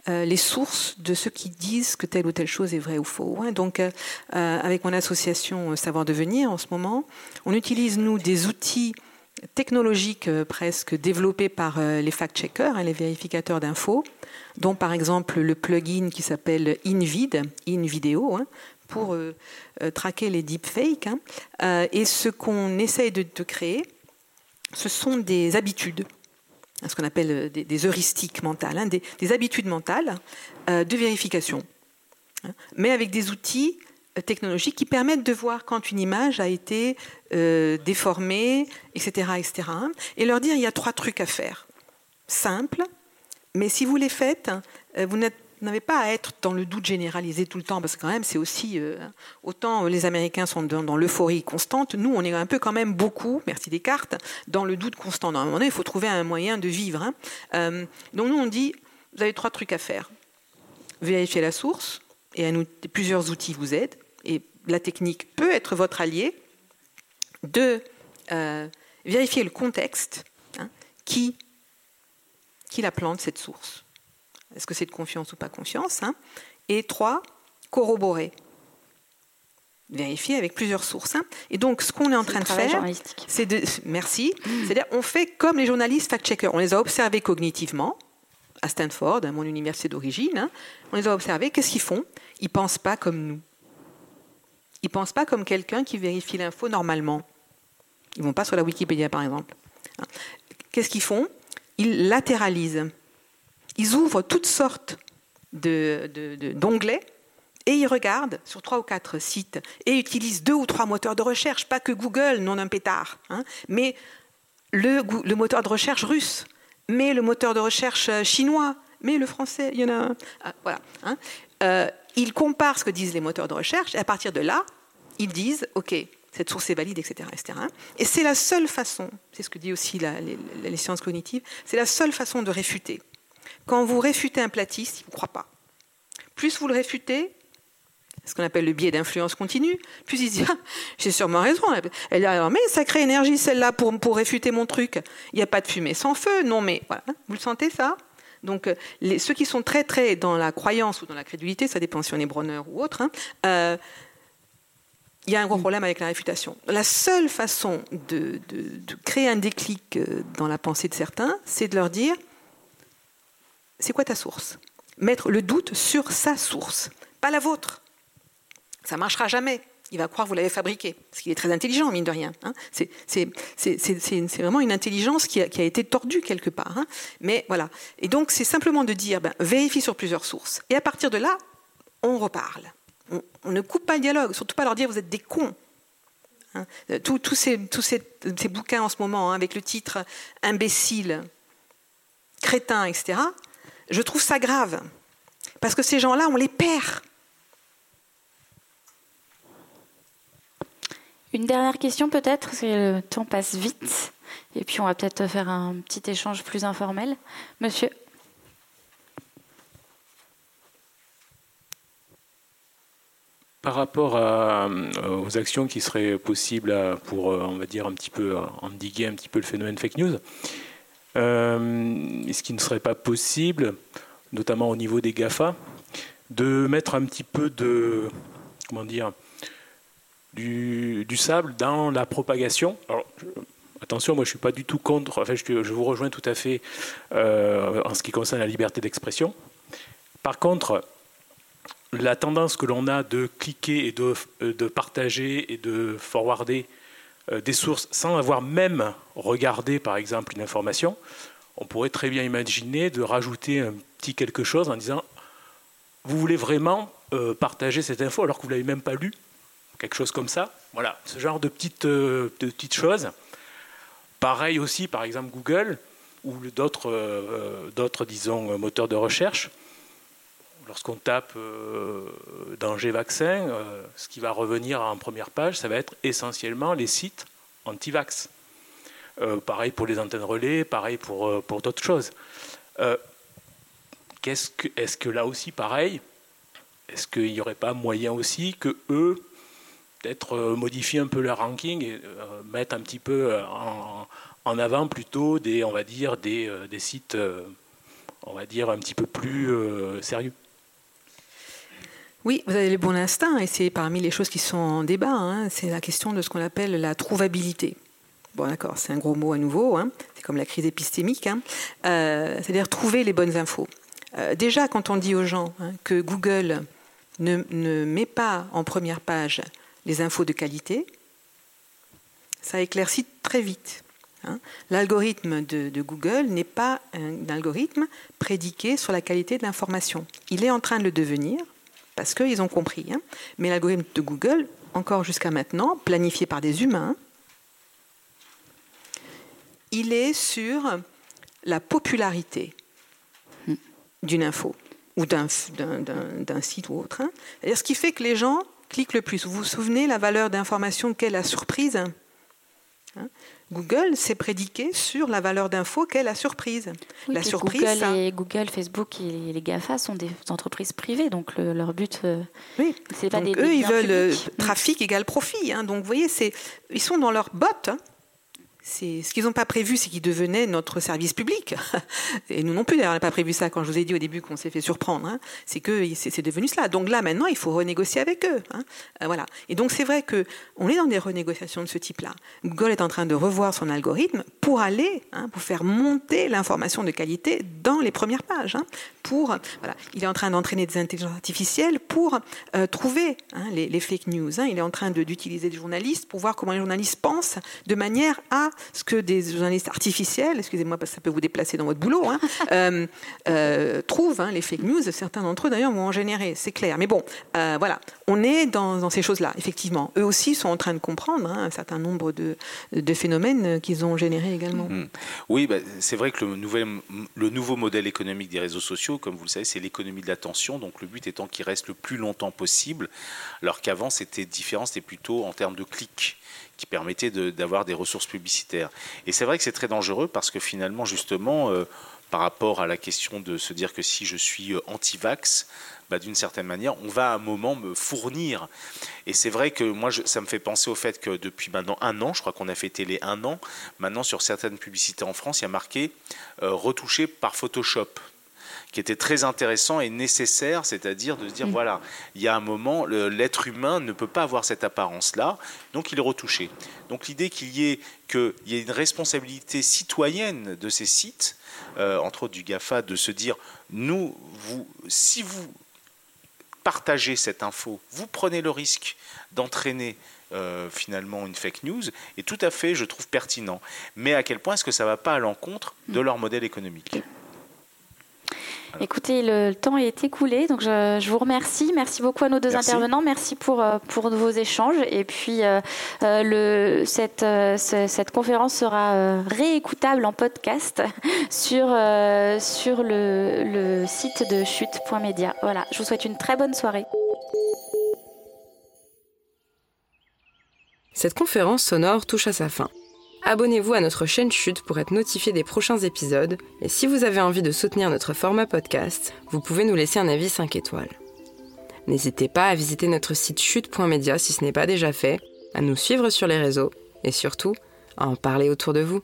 euh, les sources de ceux qui disent que telle ou telle chose est vraie ou faux. Hein. Donc, avec mon association Savoir Devenir, en ce moment, on utilise, nous, des outils technologiques presque développées par les fact-checkers, hein, les vérificateurs d'infos, dont par exemple le plugin qui s'appelle InVid, InVideo, hein, pour euh, traquer les deepfakes. Hein. et ce qu'on essaye de, créer, ce sont des habitudes, ce qu'on appelle des, heuristiques mentales, des, des, habitudes mentales de vérification, mais avec des outils technologiques qui permettent de voir quand une image a été euh, déformée, etc., etc. Et leur dire il y a trois trucs à faire. Simples, mais si vous les faites, euh, vous n'avez pas à être dans le doute généralisé tout le temps, parce que quand même, c'est aussi euh, autant les Américains sont dans, l'euphorie constante, nous, on est un peu quand même beaucoup, merci Descartes, dans le doute constant. Dans un moment donné, il faut trouver un moyen de vivre. Hein. donc nous, on dit, vous avez trois trucs à faire vérifier la source, et plusieurs outils vous aident et la technique peut être votre allié, de euh, vérifier le contexte, hein, qui, qui la plante, cette source. Est-ce que c'est de confiance ou pas confiance hein. Et trois, corroborer. Vérifier avec plusieurs sources. Hein. Et donc, ce qu'on est en train de faire, c'est de. Merci. C'est-à-dire, on fait comme les journalistes fact-checkers. On les a observés cognitivement à Stanford, à mon université d'origine. On les a observés. Qu'est-ce qu'ils font? Ils pensent pas comme nous. Ils ne pensent pas comme quelqu'un qui vérifie l'info normalement. Ils ne vont pas sur la Wikipédia, par exemple. Qu'est-ce qu'ils font? Ils latéralisent. Ils ouvrent toutes sortes d'onglets et ils regardent sur trois ou quatre sites et utilisent deux ou trois moteurs de recherche, pas que Google, non un pétard, hein, mais le, moteur de recherche russe, mais le moteur de recherche chinois, mais le français, il y en a un. Ah, voilà. Hein. Euh, ils comparent ce que disent les moteurs de recherche et à partir de là, ils disent OK, cette source est valide, etc. etc. Et c'est la seule façon, c'est ce que dit aussi les, sciences cognitives, c'est la seule façon de réfuter. Quand vous réfutez un platiste, il ne vous croit pas. Plus vous le réfutez, ce qu'on appelle le biais d'influence continue, plus il se dit ah, j'ai sûrement raison. Elle dit alors, mais sacrée énergie celle-là pour, pour réfuter mon truc. Il n'y a pas de fumée sans feu, non mais voilà. Vous le sentez ça donc, euh, ceux qui sont très, très dans la croyance ou dans la crédulité, ça dépend si on est Bronner ou autre, hein, euh, il y a un gros problème avec la réfutation. La seule façon de, créer un déclic euh, dans la pensée de certains, c'est de leur dire c'est quoi ta source? Mettre le doute sur sa source, pas la vôtre. Ça marchera jamais il va croire que vous l'avez fabriqué, parce qu'il est très intelligent, mine de rien. Hein. C'est vraiment une intelligence qui a, été tordue quelque part. Hein. Mais voilà. Et donc, c'est simplement de dire, ben, vérifie sur plusieurs sources. Et à partir de là, on reparle. On, ne coupe pas le dialogue, surtout pas leur dire, vous êtes des cons. Hein. Tous ces, ces, bouquins en ce moment, avec le titre imbécile, crétin, etc., je trouve ça grave. Parce que ces gens-là, on les perd. Une dernière question peut-être, parce que le temps passe vite. Et puis on va peut-être faire un petit échange plus informel. Monsieur Par rapport euh, aux actions qui seraient possibles pour, euh, on va dire, un petit peu endiguer un petit peu le phénomène fake news, euh, est-ce qu'il ne serait pas possible, notamment au niveau des GAFA, de mettre un petit peu de, comment dire, du, sable dans la propagation. attention, moi je ne suis pas du tout contre, enfin, je, vous rejoins tout à fait euh, en ce qui concerne la liberté d'expression. Par contre, la tendance que l'on a de cliquer et de, de, partager et de forwarder euh, des sources sans avoir même regardé par exemple une information, on pourrait très bien imaginer de rajouter un petit quelque chose en disant vous voulez vraiment euh, partager cette info alors que vous ne l'avez même pas lu? Quelque chose comme ça. Voilà, ce genre de petites, euh, choses. Pareil aussi, par exemple, Google ou d'autres, euh, d'autres disons, moteurs de recherche. Lorsqu'on tape euh, danger vaccin, ce qui va revenir en première page, ça va être essentiellement les sites anti-vax. pareil pour les antennes relais, pareil pour, d'autres choses. est-ce que là aussi, pareil, est-ce qu'il n'y aurait pas moyen aussi que eux peut-être euh, modifier un peu leur ranking et euh, mettre un petit peu euh, en, avant plutôt des, on va dire, des sites, on va dire, un petit peu plus sérieux? Oui, vous avez le bon instinct, et c'est parmi les choses qui sont en débat, hein. c'est la question de ce qu'on appelle la trouvabilité. Bon, d'accord, c'est un gros mot à nouveau, hein. c'est comme la crise épistémique, hein. c'est-à-dire trouver les bonnes infos. déjà, quand on dit aux gens que Google ne, met pas en première page les infos de qualité, ça éclaircit très vite. L'algorithme de, Google n'est pas un, algorithme prédiqué sur la qualité de l'information. Il est en train de le devenir, parce qu'ils ont compris. Hein. Mais l'algorithme de Google, encore jusqu'à maintenant, planifié par des humains, il est sur la popularité d'une info ou d'un site ou autre. Hein. ce qui fait que les gens cliquent le plus. Vous vous souvenez la valeur d'information qu'est la surprise? Google s'est prédiqué sur la valeur d'info qu'est la surprise. la surprise, Google, et Google, Facebook et les GAFA sont des entreprises privées, donc leur but, euh, oui. c'est pas des, eux, ils veulent euh, trafic égale profit. Hein. donc vous voyez, ils sont dans leur botte. Hein ce qu'ils n'ont pas prévu, c'est qu'ils devenaient notre service public. [laughs] Et nous non plus, d'ailleurs, on n'a pas prévu ça quand je vous ai dit au début qu'on s'est fait surprendre. Hein. C'est que c'est devenu cela. Donc là, maintenant, il faut renégocier avec eux. Hein. Euh, voilà. Et donc c'est vrai que on est dans des renégociations de ce type-là. Google est en train de revoir son algorithme pour aller, hein, pour faire monter l'information de qualité dans les premières pages. Pour, voilà, il est en train d'entraîner des intelligences artificielles pour euh, trouver les, fake news. Il est en train d'utiliser des journalistes pour voir comment les journalistes pensent de manière à ce que des journalistes artificiels, excusez-moi parce que ça peut vous déplacer dans votre boulot, hein, [laughs] euh, euh, trouvent hein, les fake news. Certains d'entre eux d'ailleurs vont en générer, c'est clair. Mais bon, euh, voilà, on est dans, ces choses-là, effectivement. Eux aussi sont en train de comprendre hein, un certain nombre de, phénomènes qu'ils ont générés également. Mmh. Oui, bah, c'est vrai que le, nouvel, le nouveau modèle économique des réseaux sociaux, comme vous le savez, c'est l'économie de l'attention. Donc le but étant qu'il reste le plus longtemps possible, alors qu'avant c'était différent, c'était plutôt en termes de clics qui permettait d'avoir des ressources publicitaires. Et c'est vrai que c'est très dangereux parce que finalement, justement, euh, par rapport à la question de se dire que si je suis euh, anti-vax, bah, d'une certaine manière, on va à un moment me fournir. Et c'est vrai que moi, ça me fait penser au fait que depuis maintenant un an, je crois qu'on a fêté les un an, maintenant sur certaines publicités en France, il y a marqué euh, retouché par Photoshop qui était très intéressant et nécessaire, c'est-à-dire de se dire, mm. voilà, il y a un moment, l'être humain ne peut pas avoir cette apparence-là, donc il est retouché. Donc l'idée qu'il y ait qu'il y ait une responsabilité citoyenne de ces sites, euh, entre autres du GAFA, de se dire, nous, vous, si vous partagez cette info, vous prenez le risque d'entraîner euh, finalement une fake news est tout à fait, je trouve, pertinent. Mais à quel point est-ce que ça ne va pas à l'encontre de leur modèle économique? Écoutez, le temps est écoulé, donc je, vous remercie. Merci beaucoup à nos deux intervenants. Merci pour, euh, pour vos échanges. Et puis, euh, euh, le, cette, cette conférence sera réécoutable en podcast [laughs] sur, sur le, le site de chute.media. Voilà, je vous souhaite une très bonne soirée. Cette conférence sonore touche à sa fin. Abonnez-vous à notre chaîne Chute pour être notifié des prochains épisodes. Et si vous avez envie de soutenir notre format podcast, vous pouvez nous laisser un avis 5 étoiles. N'hésitez pas à visiter notre site chute.media si ce n'est pas déjà fait, à nous suivre sur les réseaux et surtout à en parler autour de vous.